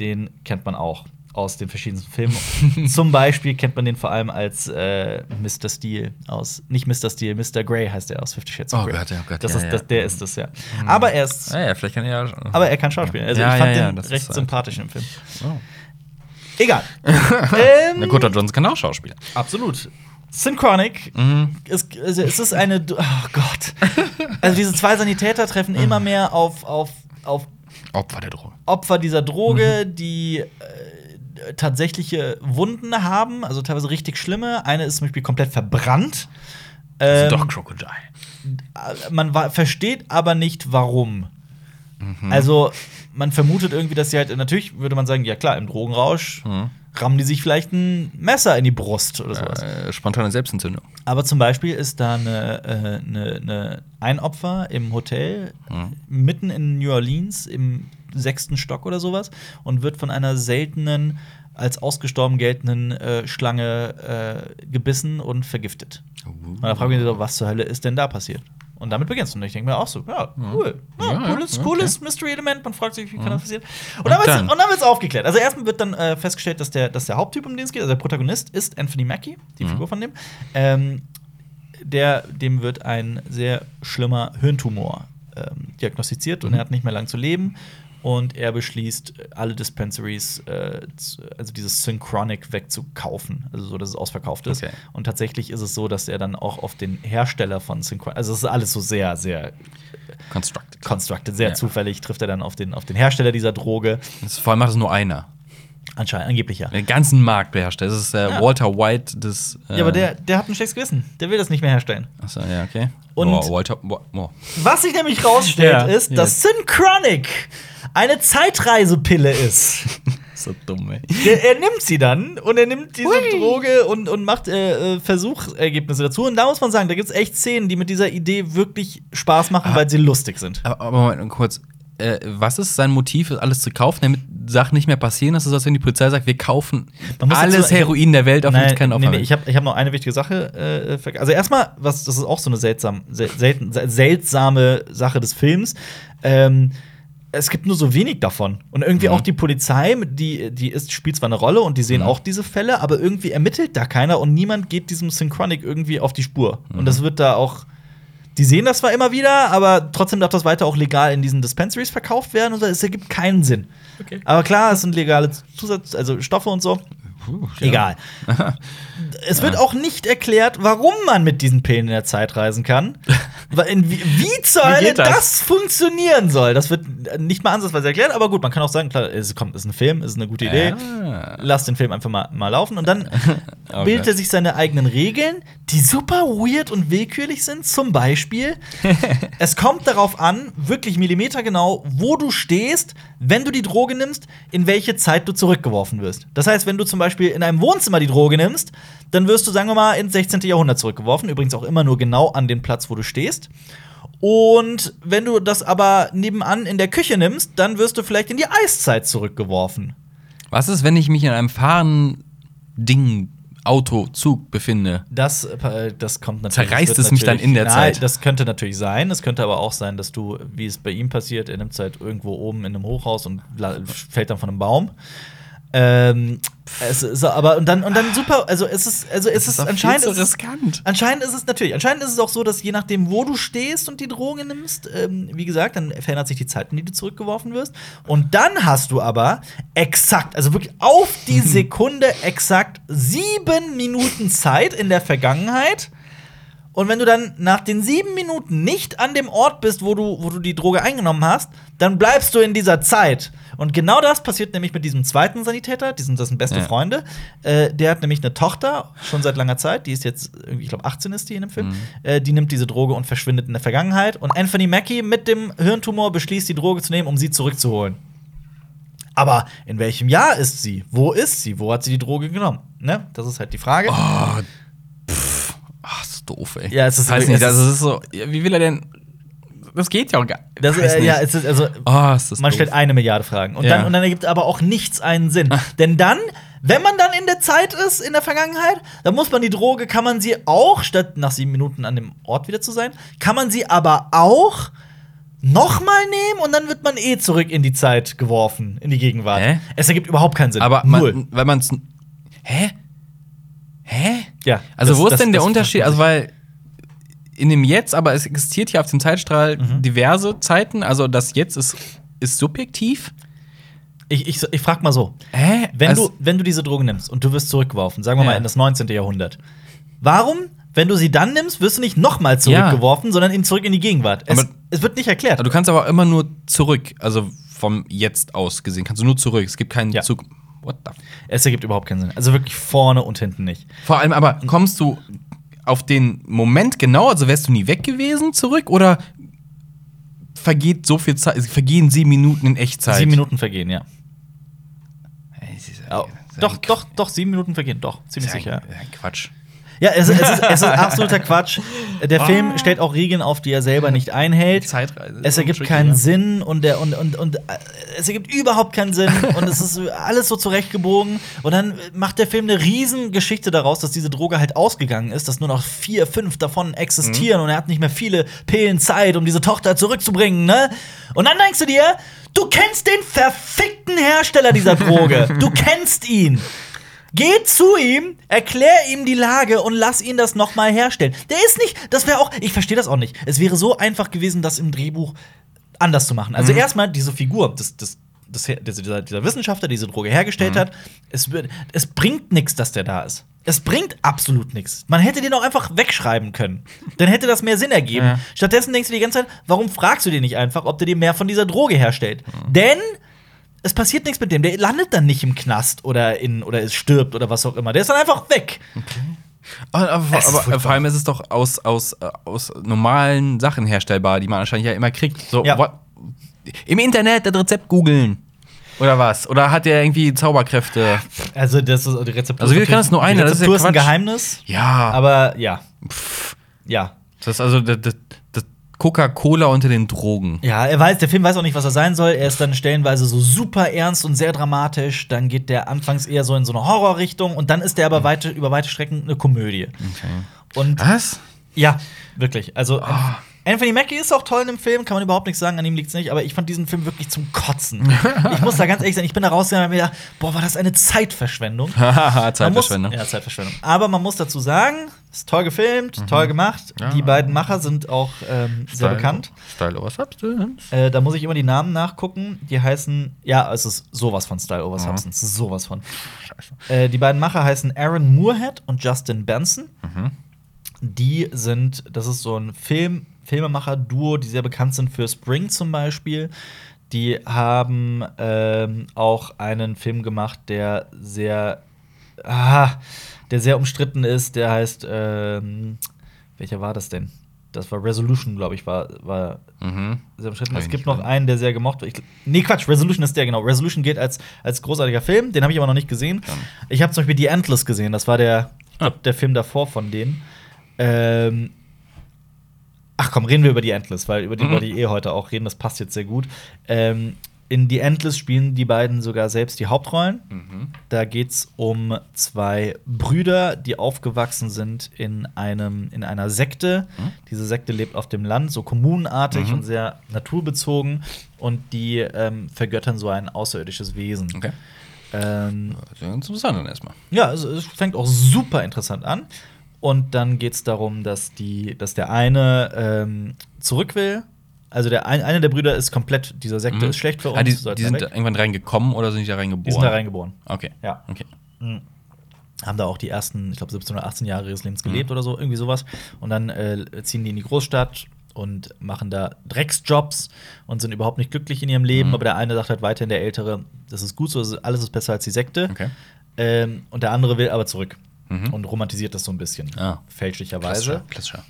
Den kennt man auch aus den verschiedensten Filmen. zum Beispiel kennt man den vor allem als äh, Mr. Steel aus, nicht Mr. Steel, Mr. Grey heißt er aus Fifty Shades of Oh Grey. Gott, oh Gott, das ja, ist, ja. Das, der ist das, ja. Aber er ist, Ah, ja, vielleicht kann er ja. aber er kann Schauspielen. Also Ja, ich fand ja, ja, den das recht halt- sympathisch im Film. Oh. Egal. ähm, der Johnson kann auch Schauspieler. Absolut. Synchronic Mhm. ist, also es ist eine. Oh Gott. Also diese zwei Sanitäter treffen immer Mhm. mehr auf, auf, auf Opfer der Droge. Opfer dieser Droge, Mhm. die äh, tatsächliche Wunden haben, also teilweise richtig schlimme. Eine ist zum Beispiel komplett verbrannt. Ähm, Doch, Crocodile. man versteht aber nicht, warum. Mhm. Also, man vermutet irgendwie, dass sie halt, natürlich würde man sagen, ja klar, im Drogenrausch Mhm. Rammen die sich vielleicht ein Messer in die Brust oder sowas. Äh, spontane Selbstentzündung. Aber zum Beispiel ist da eine, äh, eine, eine, ein Opfer im Hotel mitten in New Orleans im sechsten Stock oder sowas und wird von einer seltenen, als ausgestorben geltenden äh, Schlange äh, gebissen und vergiftet. Und da frage ich mich so, was zur Hölle ist denn da passiert? Und damit beginnst du. Und ich denke mir auch so, ja, cool. Ja, Ja, cooles, okay. cooles Mystery-Element. Man fragt sich, wie kann das passieren? Und, Und dann dann? wird es aufgeklärt. Also erstmal wird dann äh, festgestellt, dass der, dass der Haupttyp, um den es geht, also der Protagonist, ist Anthony Mackie, die Figur von dem. Ähm, der, dem wird ein sehr schlimmer Hirntumor ähm, diagnostiziert und er hat nicht mehr lang zu leben. Und er beschließt, alle Dispensaries, äh, zu, also dieses Synchronic wegzukaufen, also so, dass es ausverkauft ist. Okay. Und tatsächlich ist es so, dass er dann auch auf den Hersteller von Synchronic, also es ist alles so sehr, sehr Constructed. constructed, sehr Ja. zufällig trifft er dann auf den, auf den Hersteller dieser Droge. Das, vor allem macht es nur einer. Anscheinend, angeblich ja. Den ganzen Markt beherrscht. er. Das ist der Ja. Walter White des. Äh, Ja, aber der, der hat ein schlechtes Gewissen. Der will das nicht mehr herstellen. Achso, ja, okay. Und- Boah, Walter. Boah. Was sich nämlich rausstellt, Ja, ist, dass Synchronic eine Zeitreisepille ist. So dumm, ey. Der, er nimmt sie dann und er nimmt diese Droge und, und macht äh, äh, Versuchsergebnisse dazu. Und da muss man sagen, da gibt es echt Szenen, die mit dieser Idee wirklich Spaß machen, weil sie lustig sind. Aber, aber Moment, kurz. Äh, was ist sein Motiv, alles zu kaufen, damit Sachen nicht mehr passieren? Das ist, als wenn die Polizei sagt, wir kaufen alles dazu- Heroin der Welt auf Nein, uns keinen nee, Opfer. nee, ich habe ich hab noch eine wichtige Sache. Äh, also erstmal, was das ist auch so eine seltsam, sel seltsame Sache des Films. Ähm, es gibt nur so wenig davon. Und irgendwie Mhm. auch die Polizei, die, die ist, spielt zwar eine Rolle und die sehen Mhm. auch diese Fälle, aber irgendwie ermittelt da keiner und niemand geht diesem Synchronic irgendwie auf die Spur. Mhm. Und das wird da auch. Die sehen das zwar immer wieder, aber trotzdem darf das weiter auch legal in diesen Dispensaries verkauft werden und. Es ergibt keinen Sinn. Okay. Aber klar, es sind legale Zusatz, also Stoffe und so. Puh, ja. Egal. Es wird auch nicht erklärt, warum man mit diesen Pillen in der Zeit reisen kann. In- Wie, wie zur Hölle das? das? funktionieren soll. Das wird nicht mal ansatzweise erklärt, aber gut, man kann auch sagen, klar, es kommt, ist ein Film, ist eine gute Idee. Ah. Lass den Film einfach mal, mal laufen und dann Okay. bildet er sich seine eigenen Regeln, die super weird und willkürlich sind. Zum Beispiel, es kommt darauf an, wirklich millimetergenau, wo du stehst, wenn du die Droge nimmst, in welche Zeit du zurückgeworfen wirst. Das heißt, wenn du zum Beispiel in einem Wohnzimmer die Droge nimmst, dann wirst du, sagen wir mal, ins 16. Jahrhundert zurückgeworfen. Übrigens auch immer nur genau an den Platz, wo du stehst. Und wenn du das aber nebenan in der Küche nimmst, dann wirst du vielleicht in die Eiszeit zurückgeworfen. Was ist, wenn ich mich in einem fahrenden Ding, Auto, Zug befinde? Das, äh, das kommt natürlich. Zerreißt es mich dann in der Nein, Zeit? Das könnte natürlich sein. Es könnte aber auch sein, dass du, wie es bei ihm passiert, er nimmt es halt irgendwo oben in einem Hochhaus und fällt dann von einem Baum. Ähm, es ist aber und dann und dann super, also es ist also es ist, anscheinend ist zu es, riskant. anscheinend ist es natürlich anscheinend ist es auch so, dass je nachdem wo du stehst und die Droge nimmst, ähm, wie gesagt, dann verändert sich die Zeit, in die du zurückgeworfen wirst und dann hast du aber exakt, also wirklich auf die Sekunde exakt sieben Minuten Zeit in der Vergangenheit. Und wenn du dann nach den sieben Minuten nicht an dem Ort bist, wo du, wo du die Droge eingenommen hast, dann bleibst du in dieser Zeit. Und genau das passiert nämlich mit diesem zweiten Sanitäter, die sind, das sind beste Ja. Freunde. Äh, der hat nämlich eine Tochter, schon seit langer Zeit, die ist jetzt, ich glaube, 18 ist die in dem Film. Mhm. Äh, die nimmt diese Droge und verschwindet in der Vergangenheit. Und Anthony Mackie mit dem Hirntumor beschließt, die Droge zu nehmen, um sie zurückzuholen. Aber in welchem Jahr ist sie? Wo ist sie? Wo hat sie die Droge genommen? Ne? Das ist halt die Frage. Oh, pff. Ach, ist doof, ey. Ja, es ist Weiß wirklich- nicht, es das ist so. Wie will er denn. Das geht ja auch gar Das, äh, nicht. ja, es ist also Oh, ist man doof. stellt eine Milliarde Fragen und Ja. dann und dann ergibt aber auch nichts einen Sinn, denn dann Wenn man dann in der Zeit ist, in der Vergangenheit, dann muss man die Droge, kann man sie auch, statt nach sieben Minuten an dem Ort wieder zu sein, kann man sie aber auch nochmal nehmen und dann wird man eh zurück in die Zeit geworfen, in die Gegenwart. Hä? Es ergibt überhaupt keinen Sinn. Aber Null. man, weil man es. Hä? Hä? ja. Also, das- wo ist das- denn der Unterschied? Also, weil in dem Jetzt, aber es existiert hier auf dem Zeitstrahl Mhm. diverse Zeiten. Also, das Jetzt ist, ist subjektiv. Ich, ich, ich frag mal so. Hä? Wenn, Also- du, wenn du diese Droge nimmst und du wirst zurückgeworfen, sagen wir Ja. mal in das 19. Jahrhundert, warum, wenn du sie dann nimmst, wirst du nicht nochmal zurückgeworfen, sondern in, zurück in die Gegenwart? Es, es wird nicht erklärt. Du kannst aber immer nur zurück. Also, vom Jetzt aus gesehen. Kannst du nur zurück. Es gibt keinen Ja. Zug. What the Es ergibt überhaupt keinen Sinn. Also wirklich vorne und hinten nicht. Vor allem aber, kommst du auf den Moment genau, also wärst du nie weg gewesen zurück oder vergeht so viel Zeit, vergehen sieben Minuten in Echtzeit? Sieben Minuten vergehen, ja. Ist doch, doch, doch, sieben Minuten vergehen, doch, ziemlich sicher. Quatsch. Ja, es, ist- es, ist, es ist absoluter Quatsch. Der Film stellt auch Regeln auf, die er selber nicht einhält. Zeitreise. Es ergibt keinen Sinn und, der, und, und, und äh, es ergibt überhaupt keinen Sinn und es ist alles so zurechtgebogen. Und dann macht der Film eine Riesengeschichte daraus, dass diese Droge halt ausgegangen ist, dass nur noch vier, fünf davon existieren und er hat nicht mehr viele Pillen Zeit, um diese Tochter zurückzubringen, ne? Und dann denkst du dir, du kennst den verfickten Hersteller dieser Droge. Du kennst ihn. Geh zu ihm, erklär ihm die Lage und lass ihn das nochmal herstellen. Der ist nicht, das wäre auch, ich verstehe das auch nicht. Es wäre so einfach gewesen, das im Drehbuch anders zu machen. Also erstmal diese Figur, das, das, das, dieser, dieser Wissenschaftler, der diese Droge hergestellt hat, es, es bringt nichts, dass der da ist. Es bringt absolut nichts. Man hätte den auch einfach wegschreiben können. Dann hätte das mehr Sinn ergeben. Ja. Stattdessen denkst du die ganze Zeit, warum fragst du den nicht einfach, ob der dir mehr von dieser Droge herstellt? Denn es passiert nichts mit dem. Der landet dann nicht im Knast oder, in, oder es stirbt oder was auch immer. Der ist dann einfach weg. Aber, aber, aber furchtbar. vor allem ist es doch aus, aus, äh, aus normalen Sachen herstellbar, die man anscheinend ja immer kriegt. So, Ja. what? Im Internet das Rezept googeln. Oder was? Oder hat der irgendwie Zauberkräfte? Also, das ist die Rezeptur. Also, wir können das nur einer, Die das ist ja Rezeptur ist ein. Geheimnis. Ja. Aber ja. Ja. Das ist also das, das Coca-Cola unter den Drogen. Ja, er weiß, der Film weiß auch nicht, was er sein soll. Er ist dann stellenweise so super ernst und sehr dramatisch. Dann geht der anfangs eher so in so eine Horrorrichtung und dann ist der aber weite, über weite Strecken eine Komödie. Und Was? ja, wirklich. Also Anthony Mackie ist auch toll in dem Film, kann man überhaupt nichts sagen, an ihm liegt's nicht, aber ich fand diesen Film wirklich zum Kotzen. ich muss da ganz ehrlich sein, ich bin da rausgegangen und hab mir gedacht, boah, war das eine Zeitverschwendung. Man Zeitverschwendung. Muss, ja, Zeitverschwendung. Aber man muss dazu sagen, ist toll gefilmt, toll gemacht. Ja. Die beiden Macher sind auch ähm, sehr Style- bekannt. Style over Substance. Äh, da muss ich immer die Namen nachgucken. Die heißen, ja, es ist sowas von Style over Mhm. Substance. Sowas von. Äh, die beiden Macher heißen Aaron Moorhead und Justin Benson. Mhm. Die sind, das ist so ein Film, Filmemacher-Duo, die sehr bekannt sind für Spring zum Beispiel. Die haben ähm, auch einen Film gemacht, der sehr, ah, der sehr umstritten ist. Der heißt, ähm, welcher war das denn? Das war Resolution, glaube ich, war, war Mhm. sehr umstritten. Es gibt noch einen, der sehr gemocht wird. Nee, Quatsch, Resolution ist der, genau. Resolution geht als, als großartiger Film. Den habe ich aber noch nicht gesehen. Dann. Ich habe zum Beispiel The Endless gesehen. Das war der, Ah. der Film davor von denen. Ähm, ach komm, reden wir über The Endless, weil über den Mhm. wollte ich eh heute auch reden. Das passt jetzt sehr gut. Ähm, in The Endless spielen die beiden sogar selbst die Hauptrollen. Mhm. Da geht es um zwei Brüder, die aufgewachsen sind in, einem, in einer Sekte. Mhm. Diese Sekte lebt auf dem Land, so kommunenartig Mhm. und sehr naturbezogen. Und die ähm, vergöttern so ein außerirdisches Wesen. Okay. Ähm, Sehr interessant dann erstmal. ja, also es fängt auch super interessant an. Und dann geht es darum, dass, die, dass der eine ähm, zurück will. Also der ein, einer der Brüder ist komplett, dieser Sekte Mhm. ist schlecht für uns. Ah, die, die sind irgendwann reingekommen oder sind die da reingeboren? die sind da reingeboren. Okay. Ja. Okay. haben da auch die ersten, ich glaube, 17 oder 18 Jahre ihres Lebens Mhm. gelebt oder so, irgendwie sowas. Und dann äh, ziehen die in die Großstadt und machen da Drecksjobs und sind überhaupt nicht glücklich in ihrem Leben. Mhm. Aber der eine sagt halt weiterhin, der Ältere, das ist gut so, alles ist besser als die Sekte. Okay. Ähm, und der andere will aber zurück Mhm. und romantisiert das so ein bisschen. Ah. Fälschlicherweise. Klassischer. Klassischer.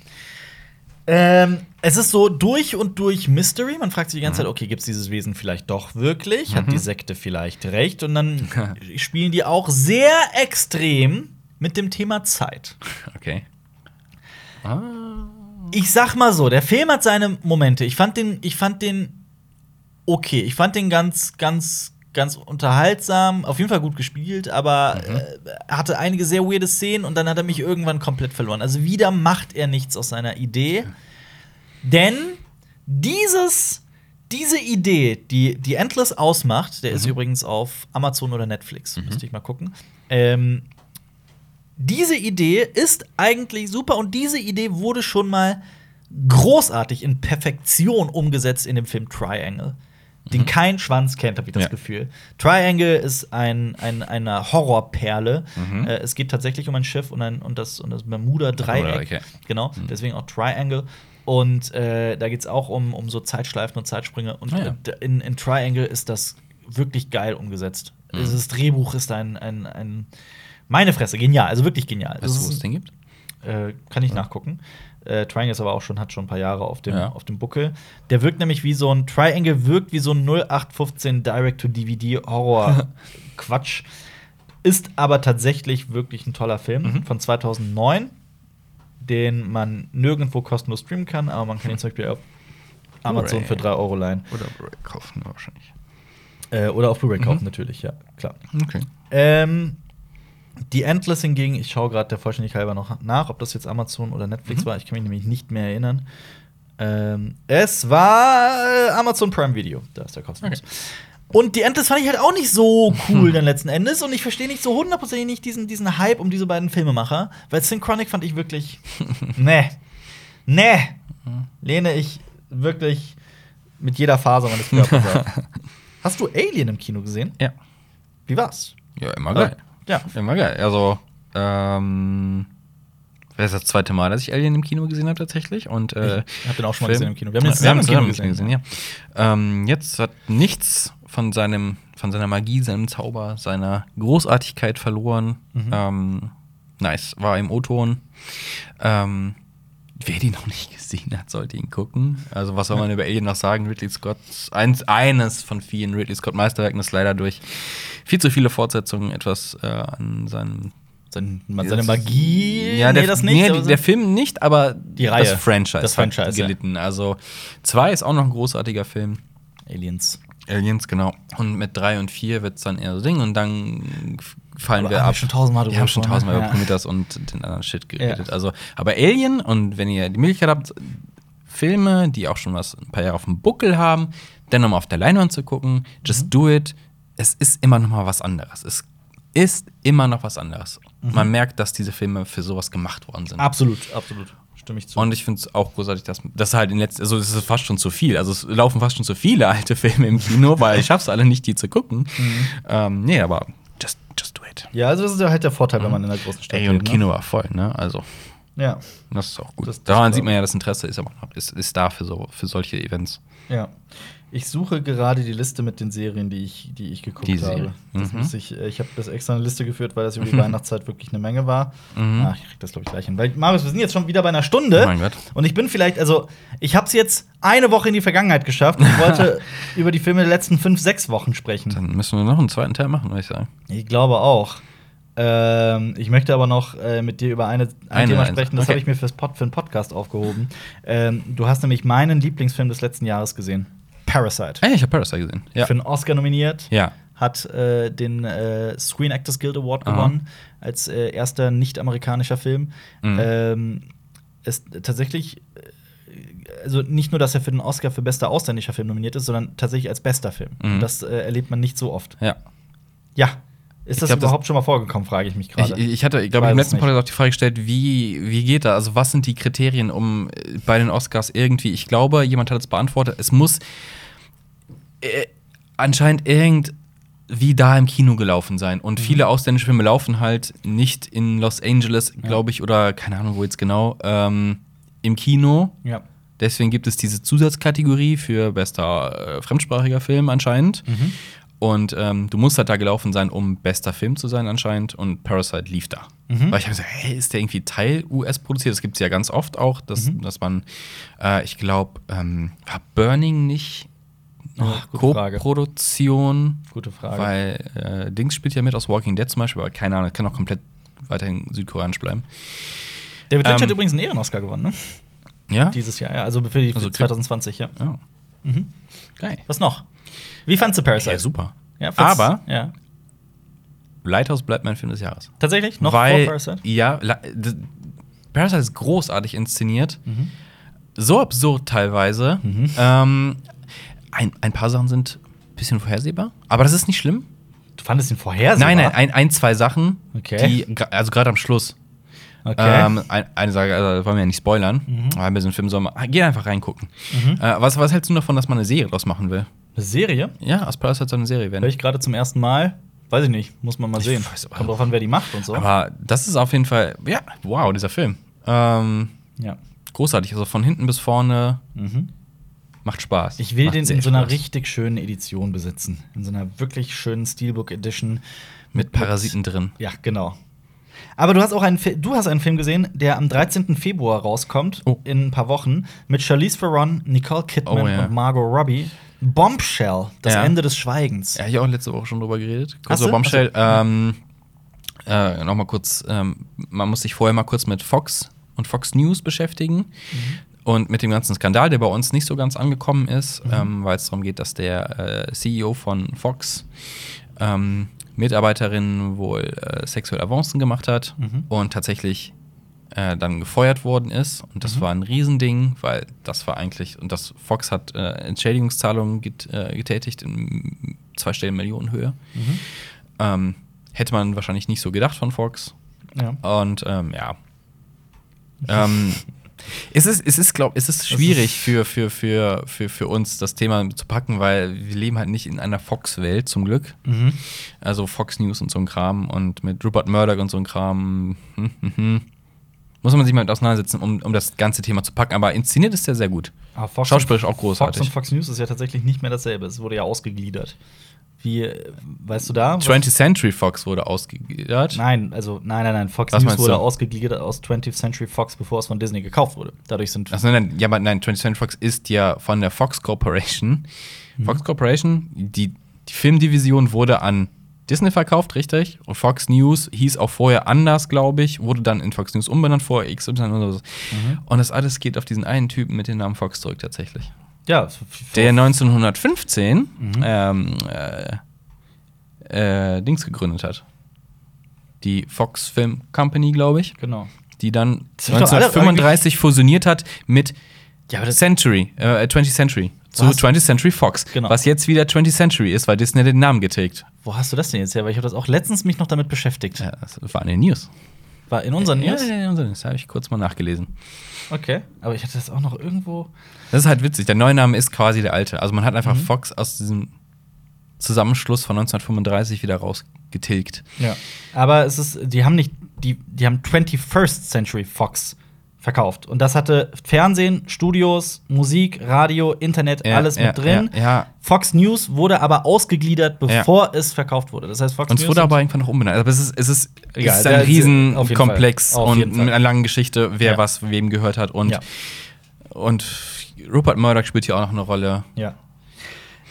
Ähm, es ist so durch und durch Mystery. Man fragt sich die ganze Mhm. Zeit, okay, gibt es dieses Wesen vielleicht doch wirklich? Hat die Sekte vielleicht recht? Und dann spielen die auch sehr extrem mit dem Thema Zeit. Okay. Ah. Ich sag mal so, der Film hat seine Momente. Ich fand den, ich fand den okay. Ich fand den ganz, ganz ganz unterhaltsam, auf jeden Fall gut gespielt, aber Mhm. äh, er hatte einige sehr weirde Szenen und dann hat er mich irgendwann komplett verloren. Also wieder macht er nichts aus seiner Idee. Denn dieses, diese Idee, die, die Endless ausmacht, der Mhm. ist übrigens auf Amazon oder Netflix, müsste ich mal gucken. Ähm, diese Idee ist eigentlich super und diese Idee wurde schon mal großartig in Perfektion umgesetzt in dem Film Triangle. Den kein Schwanz kennt, habe ich das Mhm. Ja. Gefühl. Triangle ist ein, ein, eine Horrorperle. Mhm. Äh, es geht tatsächlich um ein Schiff und, ein, und das, und das Bermuda-Dreieck. Ja. Genau, deswegen auch Triangle. Und äh, da geht es auch um, um so Zeitschleifen und Zeitsprünge. Und Ah, ja. äh, in, in Triangle ist das wirklich geil umgesetzt. Mhm. Das Drehbuch ist ein, ein, ein meine Fresse, genial, also wirklich genial. Weißt du, wo es den gibt? äh, kann ich nachgucken. Äh, Triangle ist aber auch schon, hat schon ein paar Jahre auf dem, Ja. auf dem Buckel. Der wirkt nämlich wie so ein Triangle, wirkt wie so ein 0815 Direct-to-DVD-Horror-Quatsch. Ist aber tatsächlich wirklich ein toller Film Mhm. von 2009, den man nirgendwo kostenlos streamen kann, aber man kann ihn zum Beispiel auf Amazon Blu-ray. für 3 Euro leihen. Oder Blu-ray kaufen wahrscheinlich. Äh, oder auf Blu-ray kaufen, Mhm. natürlich, ja, klar. Okay. Ähm, die Endless hingegen, ich schaue gerade der Vollständigkeit halber noch nach, ob das jetzt Amazon oder Netflix Mhm. war. Ich kann mich nämlich nicht mehr erinnern. Ähm, es war äh, Amazon Prime Video. Da ist der kostenlos. Okay. Und die Endless fand ich halt auch nicht so cool dann letzten Endes. Und ich verstehe nicht so hundertprozentig nicht diesen, diesen Hype um diese beiden Filmemacher. Weil Synchronic fand ich wirklich. nee. Nee. Lehne ich wirklich mit jeder Faser meines Körpers ab. Hast du Alien im Kino gesehen? Ja. Wie war's? Ja, immer geil. Ja. Immer geil. Also, ähm, das ist das zweite Mal, dass ich Alien im Kino gesehen habe tatsächlich. Und äh, Ich hab den auch schon mal Film- gesehen im Kino. Wir haben den Ja, zusammen im Kino zusammen gesehen. ja. Ähm, jetzt hat nichts von seinem, von seiner Magie, seinem Zauber, seiner Großartigkeit verloren. Mhm. Ähm, nice, war im O-Ton. Ähm, wer die noch nicht gesehen hat, sollte ihn gucken. Also, was soll man über Alien noch sagen? Ridley Scott, eins, eines von vielen Ridley Scott Meisterwerken, das leider durch viel zu viele Fortsetzungen etwas äh, an seinem Sein, seine Magie. ja, der, nee, das nicht. Nee, der Film nicht, aber Die Reihe. das Franchise, Das Franchise, gelitten. Also zwei ist auch noch ein großartiger Film. Aliens. Aliens, genau. Und mit drei und vier wird es dann eher so Ding und dann fallen Aber wir ab. schon tausendmal Wir haben schon gesprochen, tausendmal über. Prometheus und den anderen Shit geredet. Ja. Also, aber Alien und wenn ihr die Möglichkeit habt, Filme, die auch schon was ein paar Jahre auf dem Buckel haben, dann nochmal auf der Leinwand zu gucken, just Mhm. do it. Es ist immer noch mal was anderes. Es ist immer noch was anderes. Mhm. Man merkt, dass diese Filme für sowas gemacht worden sind. Absolut, absolut. Stimme ich zu. Und ich finde es auch großartig, dass das halt in letzter, also es ist fast schon zu viel. Also es laufen fast schon zu viele alte Filme im Kino, weil ich schaff's alle nicht, die zu gucken. Mhm. Ähm, nee, aber just, just do it. ja, also das ist ja halt der Vorteil, wenn man in einer großen Stadt Ey, und lebt, Kino war voll, ne? Also, Ne? Ja, das ist auch gut. Das- das Daran sieht man ja, das Interesse ist aber noch, ist, ist da für, so, für solche Events. ja. Ich suche gerade die Liste mit den Serien, die ich, die ich geguckt Die habe. Das Mhm. ich äh, ich habe das extra eine Liste geführt, weil das über die Weihnachtszeit wirklich eine Menge war. Mhm. Ach, ich krieg das, glaube ich, gleich hin. Weil, Marius, wir sind jetzt schon wieder bei einer Stunde. Oh mein Gott. Und ich bin vielleicht, also, ich habe es jetzt eine Woche in die Vergangenheit geschafft und wollte über die Filme der letzten fünf, sechs Wochen sprechen. Dann müssen wir noch einen zweiten Teil machen, würde ich sagen. Ich glaube auch. Ähm, ich möchte aber noch äh, mit dir über eine, ein Eine, Thema sprechen, das Okay. habe ich mir fürs Pod, für einen Podcast aufgehoben. Ähm, du hast nämlich meinen Lieblingsfilm des letzten Jahres gesehen: Parasite. Ey, ich habe Parasite gesehen. Ja. Für einen Oscar nominiert. ja. Hat äh, den äh, Screen Actors Guild Award Aha. gewonnen als äh, erster nicht-amerikanischer Film. Mhm. Ähm, ist tatsächlich, äh, also nicht nur, dass er für den Oscar für bester ausländischer Film nominiert ist, sondern tatsächlich als bester Film. Mhm. Und das äh, erlebt man nicht so oft. Ja. Ja. Ist das glaub, das- überhaupt schon mal vorgekommen, frage ich mich Ich, gerade. ich hatte, glaube Weiß ich, im es letzten. Podcast auch die Frage gestellt, wie, wie geht das? Also, was sind die Kriterien, um äh, bei den Oscars irgendwie, ich glaube, jemand hat es beantwortet, es muss äh, anscheinend irgendwie da im Kino gelaufen sein. Und Mhm. viele ausländische Filme laufen halt nicht in Los Angeles, glaube ich, oder keine Ahnung, wo jetzt genau, ähm, im Kino. Ja. Deswegen gibt es diese Zusatzkategorie für bester äh, fremdsprachiger Film anscheinend. Mhm. Und ähm, du musst halt da gelaufen sein, um bester Film zu sein anscheinend. Und Parasite lief da. Mhm. Weil ich habe gesagt, hey, ist der irgendwie Teil US produziert? Das gibt es ja ganz oft auch, dass, Mhm. dass man, äh, ich glaube, ähm, war Burning nicht Ja. Co-Produktion? Gute Frage. Weil äh, Dings spielt ja mit aus Walking Dead zum Beispiel, aber keine Ahnung, das kann auch komplett weiterhin südkoreanisch bleiben. David Lynch ähm, hat übrigens einen Ehren-Oscar gewonnen, ne? Ja? Dieses Jahr, ja. Also für, die, Also, 2020, ja. ja. Mhm. Geil. Was noch? Wie fandst du Parasite? Ja, super. Ja, Aber ja. Lighthouse bleibt mein Film des Jahres. Tatsächlich? Noch Weil, vor Parasite? Ja, Parasite ist großartig inszeniert. Mhm. So absurd teilweise. Ähm, ein, ein paar Sachen sind ein bisschen vorhersehbar, aber das ist nicht schlimm. Du fandest ihn vorhersehbar? Nein, nein, ein, ein, zwei Sachen, Okay. die, also gerade am Schluss. Okay. Ähm, ein, eine Sache, also das wollen wir ja nicht spoilern, Mhm. aber bei so einem Film soll man, geh einfach reingucken. Äh, was, was hältst du davon, dass man eine Serie draus machen will? Eine Serie? Ja, aus Parasite soll eine Serie werden. ich gerade zum ersten Mal. Weiß ich nicht. Muss man mal sehen. weiß Kommt drauf an, wer die macht und so. Aber das ist auf jeden Fall, ja, wow, dieser Film. Ähm, ja. großartig, also von hinten bis vorne Mhm. Macht Spaß. Ich will macht den in so einer Spaß. richtig schönen Edition besitzen. In so einer wirklich schönen Steelbook Edition. mit Parasiten drin. Ja, genau. Aber du hast auch einen, du hast einen Film gesehen, der am 13. Februar rauskommt, Oh. in ein paar Wochen, mit Charlize Theron, Nicole Kidman Oh, ja. und Margot Robbie. Bombshell, das Ja. Ende des Schweigens. Ja, ich auch letzte Woche schon drüber geredet. Kurzer du? Bombshell. Ähm, äh, noch mal kurz, ähm, man muss sich vorher mal kurz mit Fox und Fox News beschäftigen. Mhm. Und mit dem ganzen Skandal, der bei uns nicht so ganz angekommen ist, Mhm. ähm, weil es darum geht, dass der äh, CEO von Fox ähm, Mitarbeiterinnen wohl äh, sexuelle Avancen gemacht hat Mhm. und tatsächlich äh, dann gefeuert worden ist. Und das Mhm. war ein Riesending, weil das war eigentlich, und das Fox hat äh, Entschädigungszahlungen get, äh, getätigt in zweistelligen Millionenhöhe. Mhm. Ähm, hätte man wahrscheinlich nicht so gedacht von Fox. Ja. Und ähm, ja. ähm, es ist, es ist, glaub, es ist schwierig für, für, für, für, für uns, das Thema zu packen, weil wir leben halt nicht in einer Fox-Welt, zum Glück. Mhm. Also Fox News und so ein Kram und mit Rupert Murdoch und so ein Kram. hm, hm, hm. Muss man sich mal mit auseinandersetzen, um, um das ganze Thema zu packen. Aber inszeniert ist der sehr gut. Fox Schauspielerisch auch großartig. Fox und Fox News ist ja tatsächlich nicht mehr dasselbe. Es wurde ja ausgegliedert. Wie, weißt du da? was- 20th Century Fox wurde ausgegliedert. Nein, also nein, nein, nein. Fox Was News wurde ausgegliedert aus 20th Century Fox, bevor es von Disney gekauft wurde. Dadurch sind Achso, nein, nein, ja, aber nein, 20th Century Fox ist ja von der Fox Corporation. Mhm. Fox Corporation, die, die Filmdivision wurde an Disney verkauft, richtig? Und Fox News hieß auch vorher anders, glaube ich, wurde dann in Fox News umbenannt vor XY oder so. Mhm. Und das alles geht auf diesen einen Typen mit dem Namen Fox zurück, tatsächlich. Ja, Der 1915 Mhm. ähm, äh, äh, Dings gegründet hat. Die Fox Film Company, glaube ich, genau. die dann Das sind doch alle 1935 fusioniert hat mit Ja, Century, äh, 20th Century. Zu hast- 20th Century Fox. Genau. Was jetzt wieder 20th Century ist, weil Disney den Namen getilgt. Wo hast du das denn jetzt her? Weil ich habe das auch letztens mich noch damit beschäftigt. Ja, das war in den News. War in unseren Ja, News? ja, in unseren News. habe ich kurz mal nachgelesen. Okay. Aber ich hatte das auch noch irgendwo. Das ist halt witzig. Der neue Name ist quasi der alte. Also man hat einfach Mhm. Fox aus diesem Zusammenschluss von 1935 wieder rausgetilgt. Ja. Aber es ist, die haben nicht, die, die haben 21st Century Fox verkauft. Und das hatte Fernsehen, Studios, Musik, Radio, Internet, Ja, alles ja, mit drin. Ja, ja. Fox News wurde aber ausgegliedert, bevor es verkauft wurde. Das heißt, Fox Und es News wurde aber irgendwann noch umbenannt. Aber es ist, es ist, Egal, es ist ein Riesenkomplex und mit einer langen Geschichte, wer Ja. was wem gehört hat. Und, Ja. und Rupert Murdoch spielt hier auch noch eine Rolle. Ja.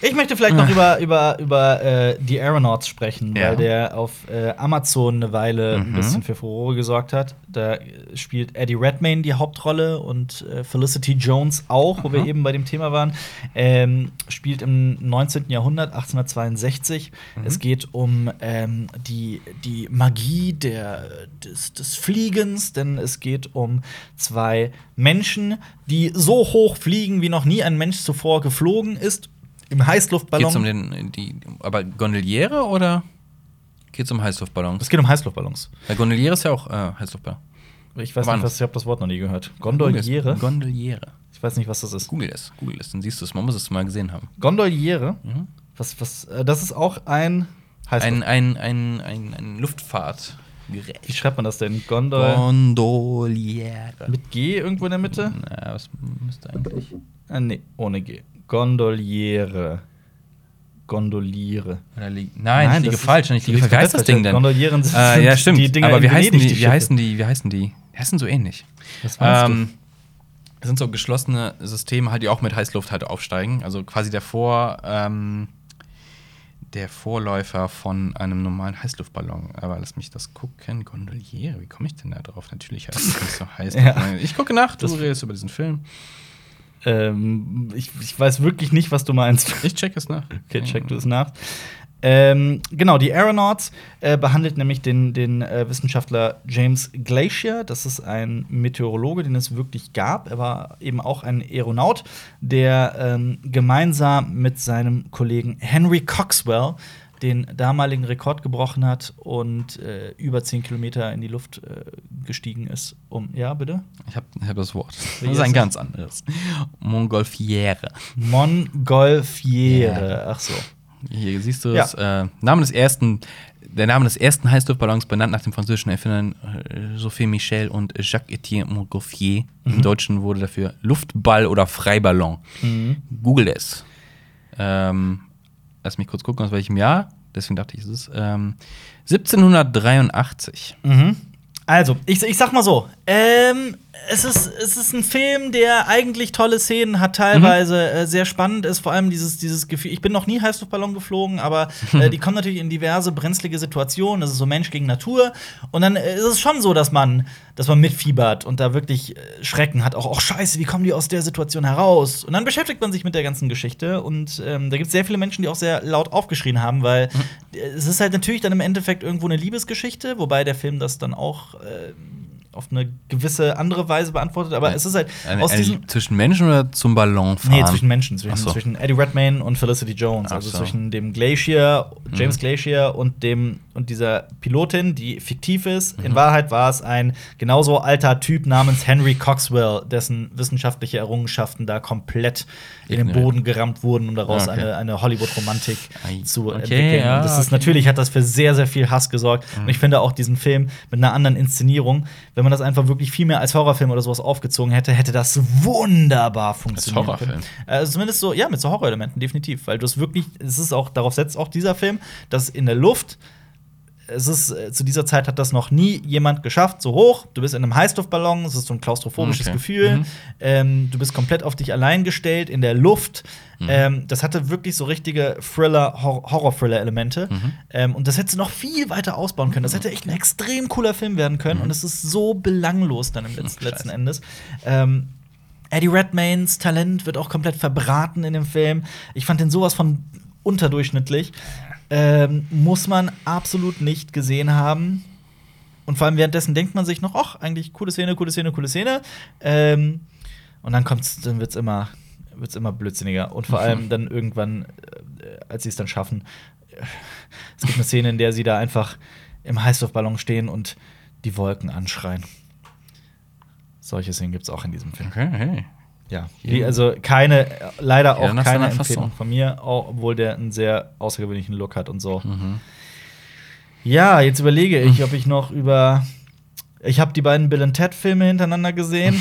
Ich möchte vielleicht noch über, über, über äh, die Aeronauts sprechen, Ja. weil der auf äh, Amazon eine Weile ein Mhm. bisschen für Furore gesorgt hat. Da spielt Eddie Redmayne die Hauptrolle und äh, Felicity Jones auch, wo wir Aha. eben bei dem Thema waren. Ähm, spielt im 19. Jahrhundert, 1862. Mhm. Es geht um ähm, die, die Magie der, des, des Fliegens, denn es geht um zwei Menschen, die so hoch fliegen, wie noch nie ein Mensch zuvor geflogen ist. Im Heißluftballon. Geht es um den, die, aber Gondoliere oder geht es um Heißluftballons? es geht um Heißluftballons. Weil Gondoliere ist ja auch äh, Heißluftballon. Ich weiß Aber nicht, was, ich habe das Wort noch nie gehört. Gondoliere? Gondoliere. Ich weiß nicht, was das ist. Google es, Google es, dann siehst du es. Man muss es mal gesehen haben. Gondoliere? Mhm. Was, was, äh, das ist auch ein. Ein, ein, ein, ein, ein Luftfahrtgerät. Wie schreibt man das denn? Gondol. Gondoliere. Mit G irgendwo in der Mitte? Na, was müsste eigentlich. Äh, nee, ohne G. Gondoliere. Gondoliere. Li Nein, ich liege das falsch. Ich liege falsch. Wie heißt das Ding denn? Gondolieren sind Äh, ja, stimmt. die Dinger aber wie heißen Venedig, die? die Wie heißen die? Wie heißen die? Die heißen so ähnlich. Meinst Ähm, das sind so geschlossene Systeme, halt, die auch mit Heißluft halt aufsteigen. Also quasi der Vor, ähm, der Vorläufer von einem normalen Heißluftballon. Aber lass mich das gucken. Gondoliere, wie komme ich denn da drauf? Natürlich heißt es nicht so heiß. Ja. Ich gucke nach, du Das- redest über diesen Film. Ähm, ich, ich weiß wirklich nicht, was du meinst. Ich check es nach. Okay, check du es nach. Ähm, genau, die Aeronauts äh, behandelt nämlich den, den äh, Wissenschaftler James Glacier. Das ist ein Meteorologe, den es wirklich gab. Er war eben auch ein Aeronaut, der ähm, gemeinsam mit seinem Kollegen Henry Coxwell den damaligen Rekord gebrochen hat und äh, über 10 Kilometer in die Luft äh, gestiegen ist. Um, ja, bitte? Ich habe hab das Wort. Wie Das ist ein es? ganz anderes. Montgolfiere. Montgolfiere. Ach so. Hier siehst du Ja. es. Äh, Name des ersten, der Name des ersten Heißluftballons benannt nach dem französischen Erfindern äh, Sophie Michel und Jacques-Étienne Montgolfier. Mhm. Im Deutschen wurde dafür Luftball oder Freiballon. Mhm. Google es. Ähm, lass mich kurz gucken, aus welchem Jahr. Deswegen dachte ich, es ist ähm, 1783. Mhm. Also, ich, ich sag mal so, ähm, es, ist, es ist ein Film, der eigentlich tolle Szenen hat, teilweise äh, sehr spannend ist, vor allem dieses, dieses Gefühl. Ich bin noch nie Heißluftballon geflogen, aber äh, die kommen natürlich in diverse brenzlige Situationen. Das ist so Mensch gegen Natur. Und dann äh, ist es schon so, dass man, dass man mitfiebert und da wirklich äh, Schrecken hat. Auch, auch scheiße, wie kommen die aus der Situation heraus? Und dann beschäftigt man sich mit der ganzen Geschichte. Und ähm, da gibt es sehr viele Menschen, die auch sehr laut aufgeschrien haben, weil äh, es ist halt natürlich dann im Endeffekt irgendwo eine Liebesgeschichte, wobei der Film das dann auch äh, auf eine gewisse andere Weise beantwortet. Aber es ist halt Eine, aus diesem zwischen Menschen oder zum Ballon fahren? Nee, zwischen Menschen, zwischen, so. zwischen Eddie Redmayne und Felicity Jones. Also so. zwischen dem Glacier, Mhm. James Glacier und dem und dieser Pilotin, die fiktiv ist. Mhm. In Wahrheit war es ein genauso alter Typ namens Henry Coxwell, dessen wissenschaftliche Errungenschaften da komplett in den. Boden gerammt wurden, um daraus Okay. eine, eine Hollywood-Romantik zu Okay, entwickeln. ja, das ist okay. natürlich hat das für sehr, sehr viel Hass gesorgt. Und ich finde auch diesen Film mit einer anderen Inszenierung, wenn man das einfach wirklich viel mehr als Horrorfilm oder sowas aufgezogen hätte, hätte das wunderbar funktioniert. Horrorfilm? Also zumindest so, ja, mit so Horrorelementen, definitiv. Weil du es wirklich, es ist auch, darauf setzt auch dieser Film, dass in der Luft, es ist, äh, zu dieser Zeit hat das noch nie jemand geschafft, so hoch. Du bist in einem Heißluftballon, es ist so ein klaustrophobisches Okay. Gefühl. Mhm. Ähm, du bist komplett auf dich allein gestellt in der Luft. Mhm. Ähm, das hatte wirklich so richtige Thriller, Hor Horror-Thriller-Elemente. Mhm. Ähm, und das hättest du noch viel weiter ausbauen können. Das hätte echt ein extrem cooler Film werden können. Und es ist so belanglos dann im letzten, Mhm. letzten. Endes. Ähm, Eddie Redmaynes Talent wird auch komplett verbraten in dem Film. Ich fand den sowas von unterdurchschnittlich. Ähm, muss man absolut nicht gesehen haben. Und vor allem währenddessen denkt man sich noch, ach, eigentlich coole Szene, coole Szene, coole Szene. Ähm, und dann kommt's, dann wird's immer, wird's immer blödsinniger. Und vor allem dann irgendwann, äh, als sie es dann schaffen, äh, es gibt eine Szene, in der sie da einfach im Heißluftballon stehen und die Wolken anschreien. Solche Szenen gibt's auch in diesem Film. Okay, hey. Ja, wie, also keine, leider Ja, auch nach keine Empfehlung von mir, obwohl der einen sehr außergewöhnlichen Look hat und so. Mhm. Ja, jetzt überlege ich, ob ich noch über. Ich habe die beiden Bill and Ted Filme hintereinander gesehen.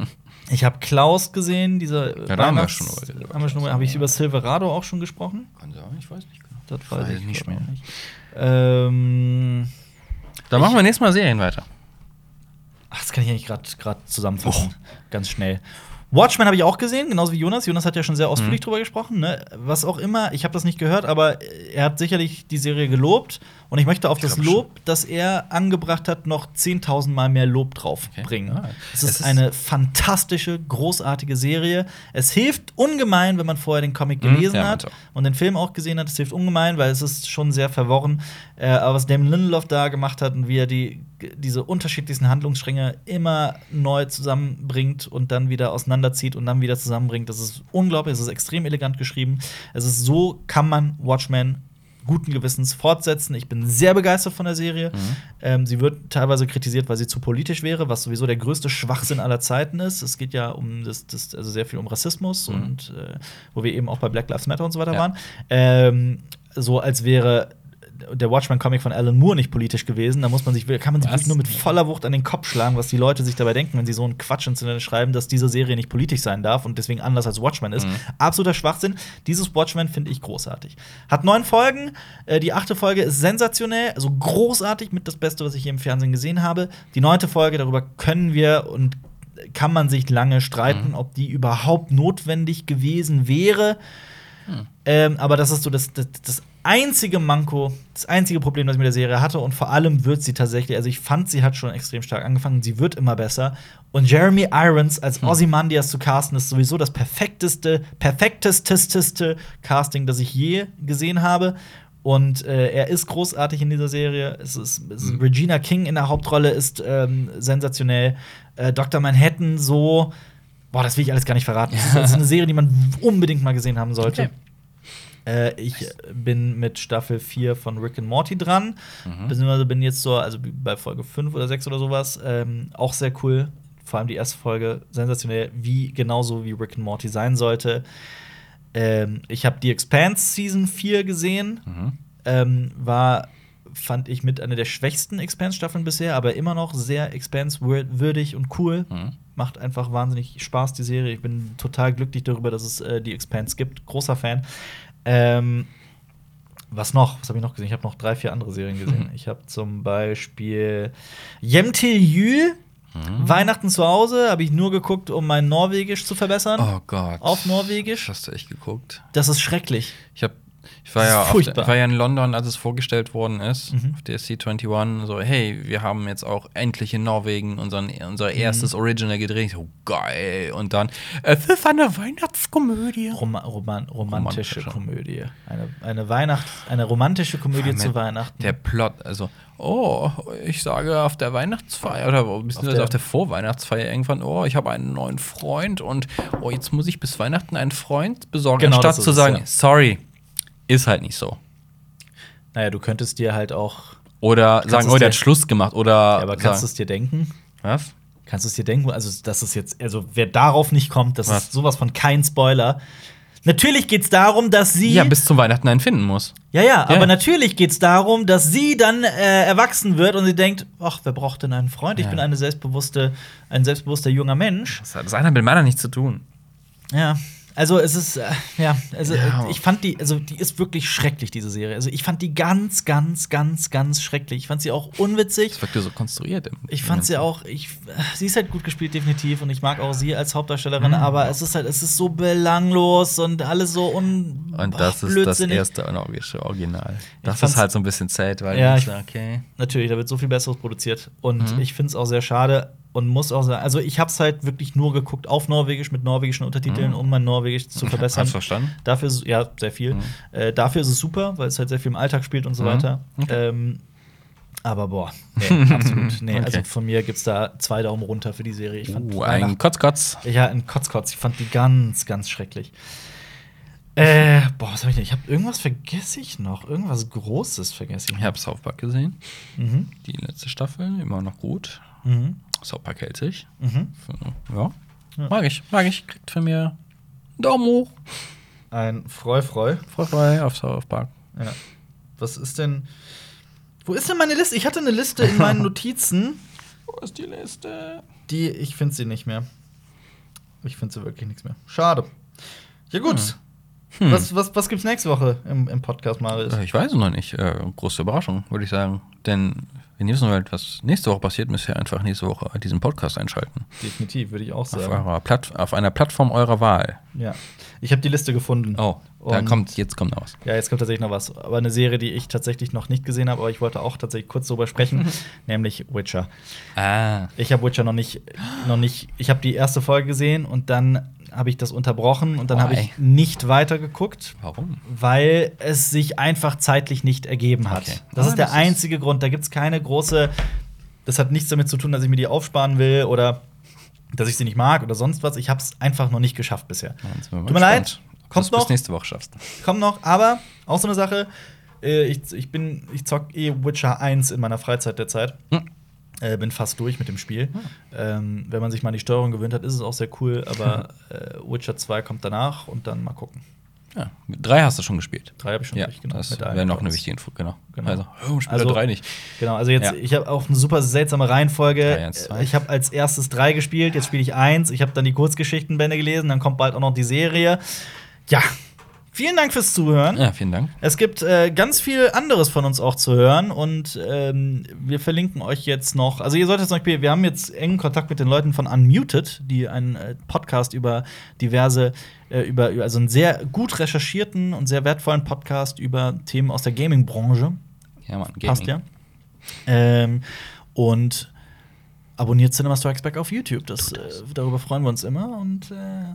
ich habe Klaus gesehen, diese. Ja, da haben wir schon über haben wir schon Habe ich über Silverado auch schon gesprochen? Kann sein, ich weiß nicht genau. Das weiß ich nicht mehr. nicht. Ähm, Dann machen wir nächstes Mal Serien weiter. ach, das kann ich eigentlich gerade zusammenfassen. Ganz schnell. Watchmen habe ich auch gesehen, genauso wie Jonas. Jonas hat ja schon sehr ausführlich Mhm. drüber gesprochen. Ne? Was auch immer, ich habe das nicht gehört, aber er hat sicherlich die Serie gelobt. Und ich möchte auf das glaub Lob, das er angebracht hat, noch 10.000 Mal mehr Lob drauf Okay. bringen. Ah, es es ist ist- eine fantastische, großartige Serie. Es hilft ungemein, wenn man vorher den Comic Mhm, gelesen ja, hat und den Film auch gesehen hat. Es hilft ungemein, weil es ist schon sehr verworren. Äh, aber was Damon Lindelof da gemacht hat und wie er die, diese unterschiedlichsten Handlungsstränge immer neu zusammenbringt und dann wieder auseinanderzieht und dann wieder zusammenbringt, das ist unglaublich. Es ist extrem elegant geschrieben. Es ist so, kann man Watchmen guten Gewissens fortsetzen. Ich bin sehr begeistert von der Serie. Ähm, sie wird teilweise kritisiert, weil sie zu politisch wäre, was sowieso der größte Schwachsinn aller Zeiten ist. Es geht ja um das, das also sehr viel um Rassismus Mhm. und äh, wo wir eben auch bei Black Lives Matter und so weiter Ja. waren. Ähm, so als wäre der Watchmen-Comic von Alan Moore nicht politisch gewesen. Da muss man sich, kann man sich wirklich nur mit voller Wucht an den Kopf schlagen, was die Leute sich dabei denken, wenn sie so einen Quatsch ins Internet schreiben, dass diese Serie nicht politisch sein darf und deswegen anders als Watchmen ist. Mhm. Absoluter Schwachsinn. Dieses Watchmen finde ich großartig. Hat neun Folgen. Äh, die achte Folge ist sensationell, also großartig, mit das Beste, was ich hier im Fernsehen gesehen habe. Die neunte Folge, darüber können wir und kann man sich lange streiten, Mhm. ob die überhaupt notwendig gewesen wäre. Ähm, aber das ist so das, das, das einzige Manko, das einzige Problem, das ich mit der Serie hatte. Und vor allem wird sie tatsächlich, also ich fand, sie hat schon extrem stark angefangen, sie wird immer besser. Und Jeremy Irons als Ozymandias zu casten, ist sowieso das perfekteste, perfektesteste Casting, das ich je gesehen habe. Und äh, er ist großartig in dieser Serie. Es ist, es ist Mhm. Regina King in der Hauptrolle ist ähm, sensationell. Äh, Dr. Manhattan so. Boah, das will ich alles gar nicht verraten. Das ist, das ist eine Serie, die man unbedingt mal gesehen haben sollte. Okay. Äh, ich bin mit Staffel 4 von Rick and Morty dran. Mhm. Beziehungsweise bin jetzt so, also bei Folge 5 oder 6 oder sowas. Ähm, auch sehr cool. Vor allem die erste Folge sensationell, wie genauso wie Rick and Morty sein sollte. Ähm, ich habe die Expanse Season 4 gesehen. Mhm. Ähm, war, fand ich, mit einer der schwächsten Expanse-Staffeln bisher, aber immer noch sehr Expanse-würdig und cool. Mhm. Macht einfach wahnsinnig Spaß, die Serie. Ich bin total glücklich darüber, dass es äh, die Expanse gibt. Großer Fan. Ähm, was noch? Was habe ich noch gesehen? Ich habe noch drei, vier andere Serien gesehen. Mhm. Ich habe zum Beispiel Jemtil Jül, Mhm. Weihnachten zu Hause, habe ich nur geguckt, um mein Norwegisch zu verbessern. Oh Gott. Auf Norwegisch. Hast du echt geguckt? Das ist schrecklich. Ich hab, ich war ja, auf ich war ja in London, als es vorgestellt worden ist, Mhm. auf der C21, so, hey, wir haben jetzt auch endlich in Norwegen unseren, Mhm. unser erstes Original gedreht. So geil. Und dann, es ist eine Weihnachtskomödie. Roma Roman romantische Romantische. Komödie. Eine, eine Weihnacht, eine romantische Komödie zu Weihnachten. Der Plot, also, oh, ich sage auf der Weihnachtsfeier oder beziehungsweise der- auf der Vorweihnachtsfeier irgendwann, oh, ich habe einen neuen Freund und oh, jetzt muss ich bis Weihnachten einen Freund besorgen, Genau, anstatt zu sagen, ja. sorry, ist halt nicht so. naja, du könntest dir halt auch. Oder sagen, oh, der hat Schluss gemacht. Oder Ja, aber kannst du es dir denken? was? Kannst du es dir denken? Also, das ist jetzt, also wer darauf nicht kommt, das Was? ist sowas von kein Spoiler. Natürlich geht es darum, dass sie. Ja, bis zum Weihnachten einen finden muss. ja, ja, Ja. aber natürlich geht es darum, dass sie dann äh, erwachsen wird und sie denkt, ach, wer braucht denn einen Freund? Ich Ja. bin eine selbstbewusste, ein selbstbewusster junger Mensch. Das hat das eine mit dem anderen nichts zu tun. Ja. Also es ist, äh, ja, also Ja. äh, ich fand die, also die ist wirklich schrecklich, diese Serie. Also ich fand die ganz, ganz, ganz, ganz schrecklich. Ich fand sie auch unwitzig. Das wirkte so konstruiert. im- Ich fand sie auch, ich, sie ist halt gut gespielt, definitiv. Und ich mag auch sie als Hauptdarstellerin, aber es ist halt, es ist so belanglos und alles so un Und das ist das erste Original. Das ist halt so ein bisschen sad, weil Ja, ich- okay. Natürlich, da wird so viel Besseres produziert. Und Mhm. ich finde es auch sehr schade und muss auch sagen, also ich habe es halt wirklich nur geguckt auf Norwegisch mit norwegischen Untertiteln, Mhm. um mein Norwegisch zu verbessern. Hast du verstanden? Dafür ist, ja, sehr viel. Mhm. Äh, dafür ist es super, weil es halt sehr viel im Alltag spielt und so Mhm. weiter. Okay. Ähm, aber boah, nee, absolut. Nee, Okay. also von mir gibt es da zwei Daumen runter für die Serie. Ich fand Uh, ein Kotzkotz. ja, ein Kotzkotz. Ich fand die ganz, ganz schrecklich. Äh, boah, was hab ich denn? Ich habe irgendwas vergesse ich noch. Irgendwas Großes vergesse ich Ich noch. habe South Park gesehen. Mhm. Die letzte Staffel, immer noch gut. Mhm. South Park hält sich. Mhm. Ja. Ja. Mag ich, mag ich. Kriegt von mir einen Daumen hoch. Ein Freu-Freu. Freu, freu auf South Park. Ja. Was ist denn. Wo ist denn meine Liste? Ich hatte eine Liste in meinen Notizen, Wo ist die Liste? die. Ich finde sie nicht mehr. Ich finde sie wirklich nichts mehr. Schade. Ja, gut. Hm. Was, was, was gibt's nächste Woche im, im Podcast, Marius? Äh, Ich weiß es noch nicht. Äh, große Überraschung, würde ich sagen. Denn wenn ihr wissen wollt, was nächste Woche passiert, müsst ihr einfach nächste Woche diesen Podcast einschalten. Definitiv, würde ich auch Auf, sagen. eurer Platt auf einer Plattform eurer Wahl. Ja. Ich habe die Liste gefunden. Oh, da kommt, jetzt kommt noch was. Ja, jetzt kommt tatsächlich noch was. Aber eine Serie, die ich tatsächlich noch nicht gesehen habe, aber ich wollte auch tatsächlich kurz drüber sprechen, nämlich Witcher. Ah. Ich habe Witcher noch nicht, noch nicht. Ich habe die erste Folge gesehen und dann habe ich das unterbrochen und dann habe ich nicht weitergeguckt, Warum? weil es sich einfach zeitlich nicht ergeben hat. Okay. Das Ah, ist der das ist- einzige Grund. Da gibt es keine große. Das hat nichts damit zu tun, dass ich mir die aufsparen will oder dass ich sie nicht mag oder sonst was. Ich habe es einfach noch nicht geschafft bisher. Tut mir leid. Kommt es bis noch? nächste Woche schaffst. Kommt noch, aber auch so eine Sache. Äh, ich, ich bin, ich zock eh Witcher 1 in meiner Freizeit derzeit. Hm. Äh, bin fast durch mit dem Spiel. Ähm, wenn man sich mal an die Steuerung gewöhnt hat, ist es auch sehr cool. Aber äh, Witcher 2 kommt danach und dann mal gucken. Ja, drei hast du schon gespielt. Drei habe ich schon Ja, durch, genau. das wäre noch eine wichtige Info, genau. Genau. Also, oh, Spieler Also- drei nicht. Genau, also jetzt, Ja. ich habe auch eine super seltsame Reihenfolge. Drei, eins, ich habe als erstes drei gespielt, jetzt spiele ich eins. Ich habe dann die Kurzgeschichtenbände gelesen, dann kommt bald auch noch die Serie. Ja, vielen Dank fürs Zuhören. Ja, vielen Dank. Es gibt äh, ganz viel anderes von uns auch zu hören und ähm, wir verlinken euch jetzt noch. Also ihr solltet zum Beispiel, wir haben jetzt engen Kontakt mit den Leuten von Unmuted, die einen äh, Podcast über diverse, äh, über, also einen sehr gut recherchierten und sehr wertvollen Podcast über Themen aus der Gaming-Branche. Ja, Mann, Gaming. Passt ja. Ähm, und abonniert Cinema Strikes Back auf YouTube. Das, äh, darüber freuen wir uns immer und äh,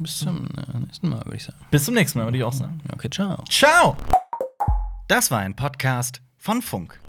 Bis zum äh, nächsten Mal, würde ich sagen. bis zum nächsten Mal, würde ich auch sagen. Okay, ciao. Ciao! Das war ein Podcast von Funk.